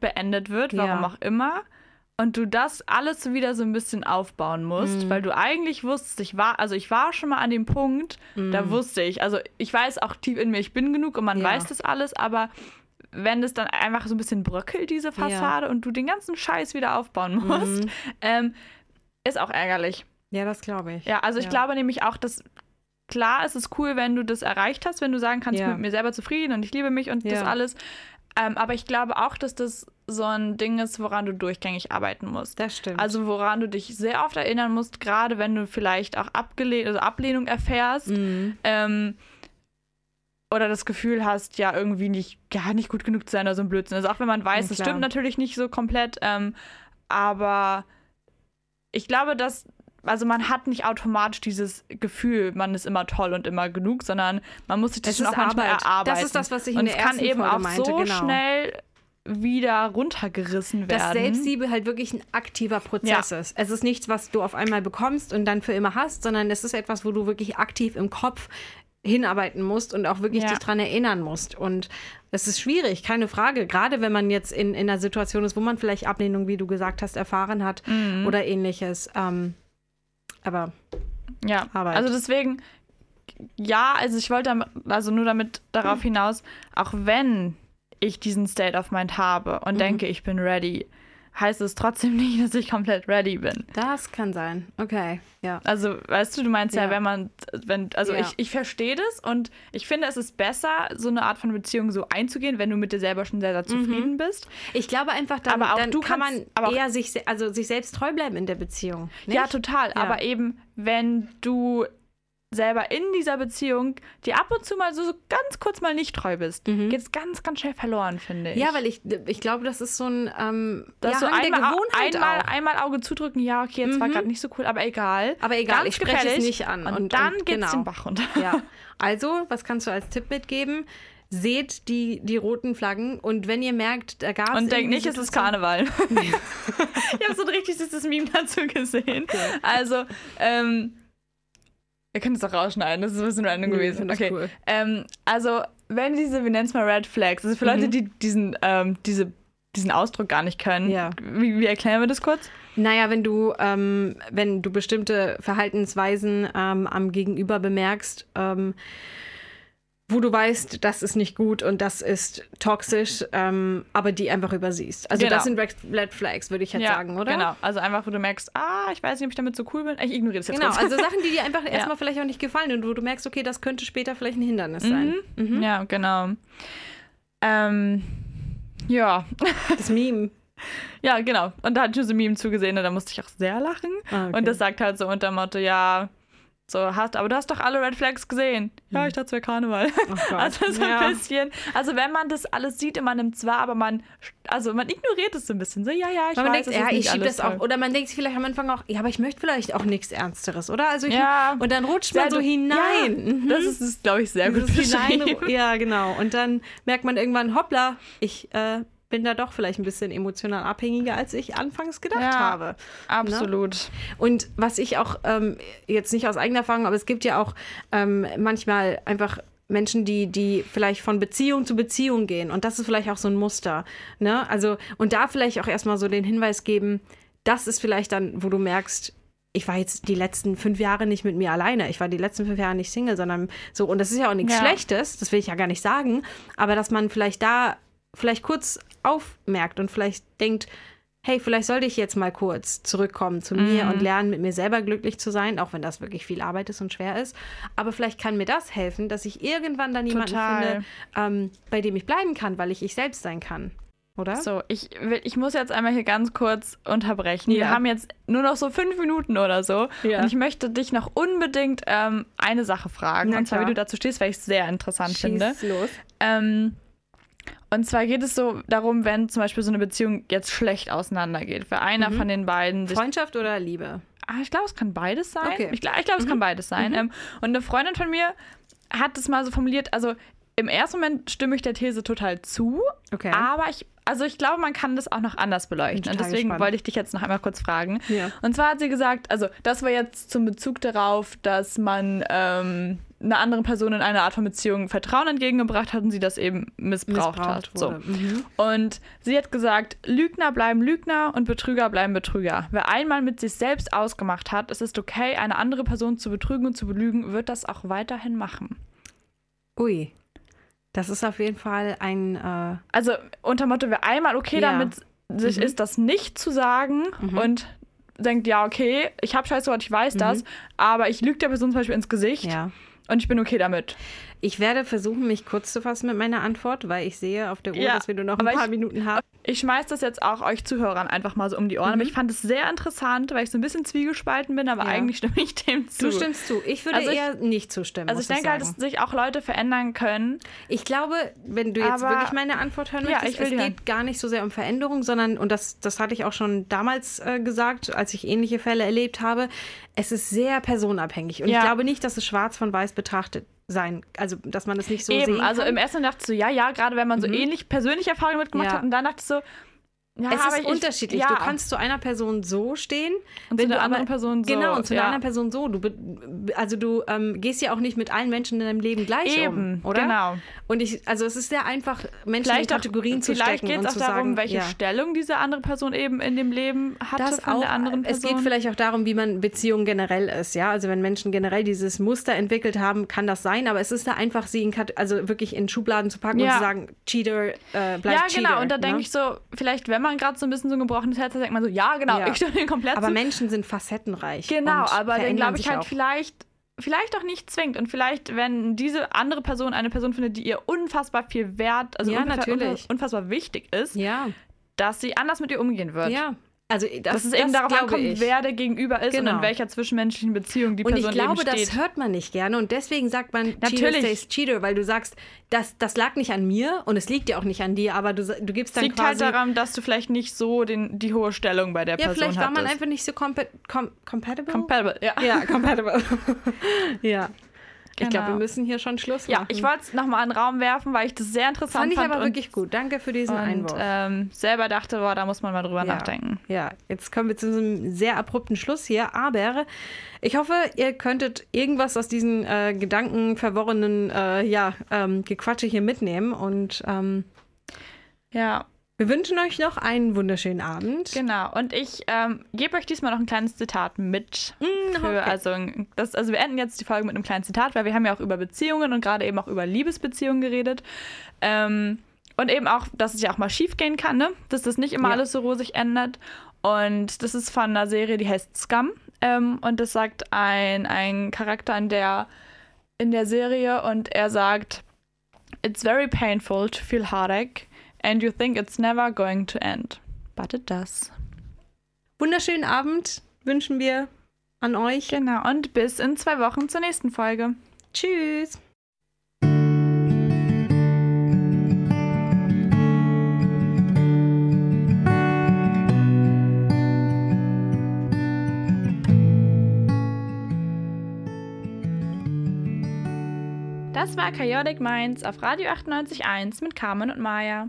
S2: beendet wird, warum
S1: Ja.
S2: auch immer, und du das alles wieder so ein bisschen aufbauen musst,
S1: Mhm.
S2: weil du eigentlich wusstest, ich war, also ich war schon mal an dem Punkt, da wusste ich, also ich weiß auch tief in mir, ich bin genug und man
S1: Mhm. Ja.
S2: weiß das alles, aber wenn es dann einfach so ein bisschen bröckelt, diese Fassade, und du den ganzen Scheiß wieder aufbauen musst,
S1: Mhm.
S2: ähm, ist auch ärgerlich.
S1: Ja, das glaube ich.
S2: Ja, also ich
S1: Ja.
S2: glaube nämlich auch, dass klar ist es cool, wenn du das erreicht hast, wenn du sagen kannst, ich
S1: Ja.
S2: bin mit mir selber zufrieden und ich liebe mich und das
S1: Ja.
S2: alles. Ähm, aber ich glaube auch, dass das so ein Ding ist, woran du durchgängig arbeiten musst.
S1: Das stimmt.
S2: Also woran du dich sehr oft erinnern musst, gerade wenn du vielleicht auch abgelehnt, also Ablehnung erfährst.
S1: Mhm.
S2: Ähm, oder das Gefühl hast, ja, irgendwie nicht, gar nicht gut genug zu sein oder so ein Blödsinn. Also auch wenn man weiß,
S1: Ja,
S2: das
S1: klar.
S2: stimmt natürlich nicht so komplett, ähm, aber ich glaube, dass, also man hat nicht automatisch dieses Gefühl, man ist immer toll und immer genug, sondern man muss sich das schon auch manchmal
S1: Arbeit.
S2: erarbeiten.
S1: Das ist das, was ich in
S2: und
S1: der
S2: es kann
S1: ersten
S2: eben
S1: Folge
S2: auch
S1: meinte,
S2: so
S1: genau.
S2: schnell wieder runtergerissen werden.
S1: dass Selbstliebe halt wirklich ein aktiver Prozess
S2: Ja.
S1: ist. Es ist nichts, was du auf einmal bekommst und dann für immer hast, sondern es ist etwas, wo du wirklich aktiv im Kopf hinarbeiten musst und auch wirklich
S2: Ja.
S1: dich dran erinnern musst. Und es ist schwierig, keine Frage. Gerade wenn man jetzt in, in einer Situation ist, wo man vielleicht Ablehnung, wie du gesagt hast, erfahren hat
S2: Mhm.
S1: oder ähnliches. Ähm, aber
S2: Ja,
S1: Arbeit.
S2: also deswegen, ja, also ich wollte also nur damit darauf hinaus, auch wenn ich diesen State of Mind habe und
S1: Mhm.
S2: denke, ich bin ready, heißt es trotzdem nicht, dass ich komplett ready bin.
S1: Das kann sein. Okay, ja.
S2: Also, weißt du, du meinst ja,
S1: Ja.
S2: wenn man, wenn, also
S1: Ja.
S2: ich, ich verstehe das und ich finde, es ist besser, so eine Art von Beziehung so einzugehen, wenn du mit dir selber schon sehr, sehr zufrieden bist.
S1: Ich glaube einfach, dann,
S2: Aber auch
S1: dann
S2: du
S1: kann
S2: kannst-
S1: man eher sich, also sich selbst treu bleiben in der Beziehung. Nicht?
S2: Ja, total.
S1: Ja.
S2: Aber eben, wenn du selber in dieser Beziehung dir ab und zu mal so, so ganz kurz mal nicht treu bist, geht es ganz, ganz schnell verloren, finde ich.
S1: Mhm. Ja, weil ich, ich glaube, das ist so ein ähm,
S2: das
S1: ja,
S2: so einmal,
S1: Gewohnheit
S2: einmal,
S1: auch. Mhm.
S2: einmal Auge zudrücken, ja, okay, jetzt war gerade nicht so cool, aber egal.
S1: Aber egal,
S2: Ganz
S1: ich spreche es nicht an.
S2: Und,
S1: Und-
S2: dann
S1: und
S2: geht's
S1: genau.
S2: den Bach runter.
S1: Ja. Also, was kannst du als Tipp mitgeben? Seht die, die roten Flaggen und wenn ihr merkt, da gab es.
S2: Und denkt nicht, es ist Karneval. ich habe so ein richtig süßes Meme dazu gesehen. Also, ähm, ihr könnt es auch rausschneiden, das ist ein bisschen random gewesen. Okay.
S1: cool.
S2: Ähm, also, wenn diese, wir nennen es mal Red Flags, also für Leute,
S1: Mhm.
S2: die diesen, ähm, diese, diesen Ausdruck gar nicht können,
S1: Ja.
S2: wie, wie erklären wir das kurz?
S1: Naja, wenn du, ähm, wenn du bestimmte Verhaltensweisen ähm, am Gegenüber bemerkst, ähm, wo du weißt, das ist nicht gut und das ist toxisch, ähm, aber die einfach übersiehst. Also
S2: Genau.
S1: das sind Red Flags, würde ich jetzt sagen, oder?
S2: Genau, also einfach, wo du merkst, ah, ich weiß nicht, ob ich damit so cool bin. Ich ignoriere das jetzt
S1: Genau,
S2: kurz.
S1: also Sachen, die dir einfach erstmal vielleicht auch nicht gefallen und wo du merkst, okay, das könnte später vielleicht ein Hindernis sein. Mhm.
S2: Ja, genau. Ähm, ja.
S1: Das Meme.
S2: Ja, genau. Und da hatte ich so ein Meme zugesehen und da musste ich auch sehr lachen.
S1: Ah, okay.
S2: Und das sagt halt so unter Motto, ja, so hast, aber du hast doch alle Red Flags gesehen. Ja, ich dachte, es wäre Karneval.
S1: Oh.
S2: Also so ein
S1: Ja.
S2: bisschen. Also wenn man das alles sieht, man nimmt zwar, aber man, also man ignoriert es so ein bisschen. So, ja, ja, ich
S1: man
S2: weiß,
S1: denkt, ja, ich schiebe das auch. Oder man denkt sich vielleicht am Anfang auch, ja, aber ich möchte vielleicht auch nichts Ernsteres, oder? Also ich,
S2: Ja.
S1: Und dann rutscht
S2: Sehr
S1: man so hinein.
S2: Ja,
S1: Mhm.
S2: Das ist, ist glaube ich, sehr gut
S1: Das ist hinein, ja, genau. Und dann merkt man irgendwann, hoppla, ich äh, bin da doch vielleicht ein bisschen emotional abhängiger, als ich anfangs gedacht
S2: Ja.
S1: habe.
S2: Absolut.
S1: Und was ich auch ähm, jetzt nicht aus eigener Erfahrung, aber es gibt ja auch ähm, manchmal einfach Menschen, die, die vielleicht von Beziehung zu Beziehung gehen. Und das ist vielleicht auch so ein Muster. Ne? Also, und da vielleicht auch erstmal so den Hinweis geben, das ist vielleicht dann, wo du merkst, ich war jetzt die letzten fünf Jahre nicht mit mir alleine. Ich war die letzten fünf Jahre nicht Single, sondern so. Und das ist ja auch nichts
S2: Ja.
S1: Schlechtes, das will ich ja gar nicht sagen. Aber dass man vielleicht da vielleicht kurz aufmerkt und vielleicht denkt, hey, vielleicht sollte ich jetzt mal kurz zurückkommen zu mir
S2: Mhm.
S1: und lernen, mit mir selber glücklich zu sein, auch wenn das wirklich viel Arbeit ist und schwer ist. Aber vielleicht kann mir das helfen, dass ich irgendwann dann jemanden
S2: Total.
S1: finde, ähm, bei dem ich bleiben kann, weil ich ich selbst sein kann. Oder?
S2: So, ich, will- ich muss jetzt einmal hier ganz kurz unterbrechen.
S1: Ja.
S2: Wir haben jetzt nur noch so fünf Minuten oder so.
S1: Ja.
S2: Und ich möchte dich noch unbedingt ähm, eine Sache fragen.
S1: Na
S2: und zwar, wie
S1: klar.
S2: du dazu stehst, weil ich es sehr interessant
S1: Schieß
S2: finde.
S1: los.
S2: Ähm, und zwar geht es so darum, wenn zum Beispiel so eine Beziehung jetzt schlecht auseinandergeht. Für einer
S1: Mhm.
S2: von den beiden
S1: Freundschaft oder Liebe?
S2: Ah, ich glaube, es kann beides sein.
S1: Okay.
S2: Ich, glaub- glaube, es kann beides sein. Ähm, und eine Freundin von mir hat es mal so formuliert, also im ersten Moment stimme ich der These total zu,
S1: Okay.
S2: aber ich, also ich glaube, man kann das auch noch anders beleuchten. Und deswegen
S1: gespannt.
S2: wollte ich dich jetzt noch einmal kurz fragen.
S1: Ja.
S2: Und zwar hat sie gesagt, also das war jetzt zum Bezug darauf, dass man ähm, einer anderen Person in einer Art von Beziehung Vertrauen entgegengebracht hat und sie das eben missbraucht, hat. So.
S1: Mhm.
S2: Und sie hat gesagt, Lügner bleiben Lügner und Betrüger bleiben Betrüger. Wer einmal mit sich selbst ausgemacht hat, es ist okay, eine andere Person zu betrügen und zu belügen, wird das auch weiterhin machen.
S1: Ui. Das ist auf jeden Fall ein. Äh,
S2: Also unter Motto, wer einmal okay
S1: Ja.
S2: damit sich
S1: Mhm.
S2: ist, das nicht zu sagen
S1: Mhm.
S2: und denkt, ja, okay, ich habe Scheiße ich weiß das, aber ich lüge der Person zum Beispiel ins Gesicht
S1: ja.
S2: Und ich bin okay damit.
S1: Ich werde versuchen, mich kurz zu fassen mit meiner Antwort, weil ich sehe auf der Uhr,
S2: Ja,
S1: dass wir nur noch ein paar
S2: ich-
S1: Minuten haben.
S2: Ich schmeiß das jetzt auch euch Zuhörern einfach mal so um die Ohren, aber ich fand es sehr interessant, weil ich so ein bisschen zwiegespalten bin, aber
S1: Mhm. Ja.
S2: eigentlich stimme ich dem zu.
S1: Du stimmst zu. Ich würde
S2: Also ich-
S1: eher nicht zustimmen.
S2: Also ich denke halt, dass sich auch Leute verändern können.
S1: Ich glaube, wenn du jetzt
S2: Aber-
S1: wirklich meine Antwort hören
S2: Ja,
S1: möchtest, es geht
S2: hören.
S1: gar nicht so sehr um Veränderung, sondern, und das, das hatte ich auch schon damals äh, gesagt, als ich ähnliche Fälle erlebt habe, es ist sehr personabhängig. Und
S2: Ja.
S1: ich glaube nicht, dass es schwarz von weiß betrachtet sein, also dass man es nicht so
S2: Eben,
S1: sehen
S2: also
S1: kann.
S2: im ersten dachte ich so, ja, ja, gerade wenn man so ähnlich persönliche Erfahrungen mitgemacht
S1: Ja.
S2: hat und dann dachte ich so, ja,
S1: es
S2: aber
S1: ist
S2: ich,
S1: unterschiedlich.
S2: Ja.
S1: Du kannst zu einer Person so stehen,
S2: Und
S1: wenn
S2: zu
S1: du
S2: anderen Person so,
S1: Genau, und zu
S2: ja.
S1: einer anderen Person so. Du, also du ähm, gehst ja auch nicht mit allen Menschen in deinem Leben gleich
S2: Eben,
S1: um, oder?
S2: genau.
S1: Und ich, also es ist sehr einfach, Menschen
S2: Vielleicht,
S1: in
S2: auch,
S1: Kategorien zu
S2: vielleicht
S1: stecken
S2: geht
S1: und
S2: es auch darum,
S1: sagen,
S2: welche
S1: ja.
S2: Stellung diese andere Person eben in dem Leben hatte
S1: Das
S2: von
S1: auch,
S2: der anderen
S1: es
S2: Person.
S1: geht vielleicht auch darum, wie man Beziehungen generell ist, ja. Also wenn Menschen generell dieses Muster entwickelt haben, kann das sein, aber es ist da einfach, sie in also wirklich in Schubladen zu packen und
S2: Ja.
S1: zu sagen, Cheater, äh, bleibt
S2: ja,
S1: Cheater.
S2: genau. Und da denke
S1: ne?
S2: ich so, vielleicht, wenn man gerade so ein bisschen so ein gebrochenes Herz hat, denkt man so, ja, genau,
S1: Ja.
S2: ich stimme dir komplett
S1: Aber
S2: zu.
S1: Menschen sind facettenreich.
S2: Genau, aber dann glaube ich halt
S1: auch.
S2: vielleicht, vielleicht auch nicht zwingt. Und vielleicht, wenn diese andere Person eine Person findet, die ihr unfassbar viel wert, also
S1: Ja,
S2: unfassbar,
S1: natürlich.
S2: unfassbar wichtig ist,
S1: Ja,
S2: dass sie anders mit ihr umgehen wird.
S1: ja. Also das,
S2: Dass es eben darauf
S1: glaube
S2: ankommt,
S1: ich.
S2: wer der Gegenüber ist und
S1: Genau.
S2: in welcher zwischenmenschlichen Beziehung die
S1: Und
S2: Person
S1: ich glaube,
S2: eben steht.
S1: das hört man nicht gerne und deswegen sagt man Cheater
S2: Natürlich.
S1: stays Cheater, weil du sagst, das, das lag nicht an mir und es liegt ja auch nicht an dir, aber du, du gibst dann
S2: liegt halt
S1: quasi...
S2: daran, dass du vielleicht nicht so den, die hohe Stellung bei der
S1: ja,
S2: Person
S1: vielleicht war man
S2: hattest.
S1: einfach nicht so compa com compatible.
S2: compatible. Ja.
S1: ja, compatible. ja. Ich glaube,
S2: Genau.
S1: wir müssen hier schon Schluss
S2: Ja,
S1: machen.
S2: ich wollte es nochmal in den Raum werfen, weil ich das sehr interessant
S1: Fand ich
S2: fand
S1: aber
S2: und,
S1: wirklich gut. Danke für diesen
S2: und
S1: Einwurf.
S2: ähm, selber dachte, boah, da muss man mal drüber
S1: Ja.
S2: nachdenken.
S1: Ja, jetzt kommen wir zu einem sehr abrupten Schluss hier. Aber ich hoffe, ihr könntet irgendwas aus diesen äh, gedankenverworrenen äh, ja, ähm, Gequatsche hier mitnehmen. Und ähm,
S2: Ja,
S1: wir wünschen euch noch einen wunderschönen Abend.
S2: genau. Und ich ähm, gebe euch diesmal noch ein kleines Zitat mit.
S1: Mm,
S2: Für,
S1: okay.
S2: also, das, also wir enden jetzt die Folge mit einem kleinen Zitat, weil wir haben ja auch über Beziehungen und gerade eben auch über Liebesbeziehungen geredet. Ähm, und eben auch, dass es ja auch mal schief gehen kann, ne? dass das nicht immer
S1: Ja.
S2: alles so rosig ändert. Und das ist von einer Serie, die heißt Scum. Ähm, und das sagt ein, ein Charakter in der, in der Serie und er sagt, It's very painful to feel heartache and you think it's never going to end. But it does.
S1: Wunderschönen Abend wünschen wir an euch.
S2: Genau, und bis in zwei Wochen zur nächsten Folge.
S1: Tschüss.
S2: Das war Chaotic Minds auf Radio 98.1 mit Carmen und Maya.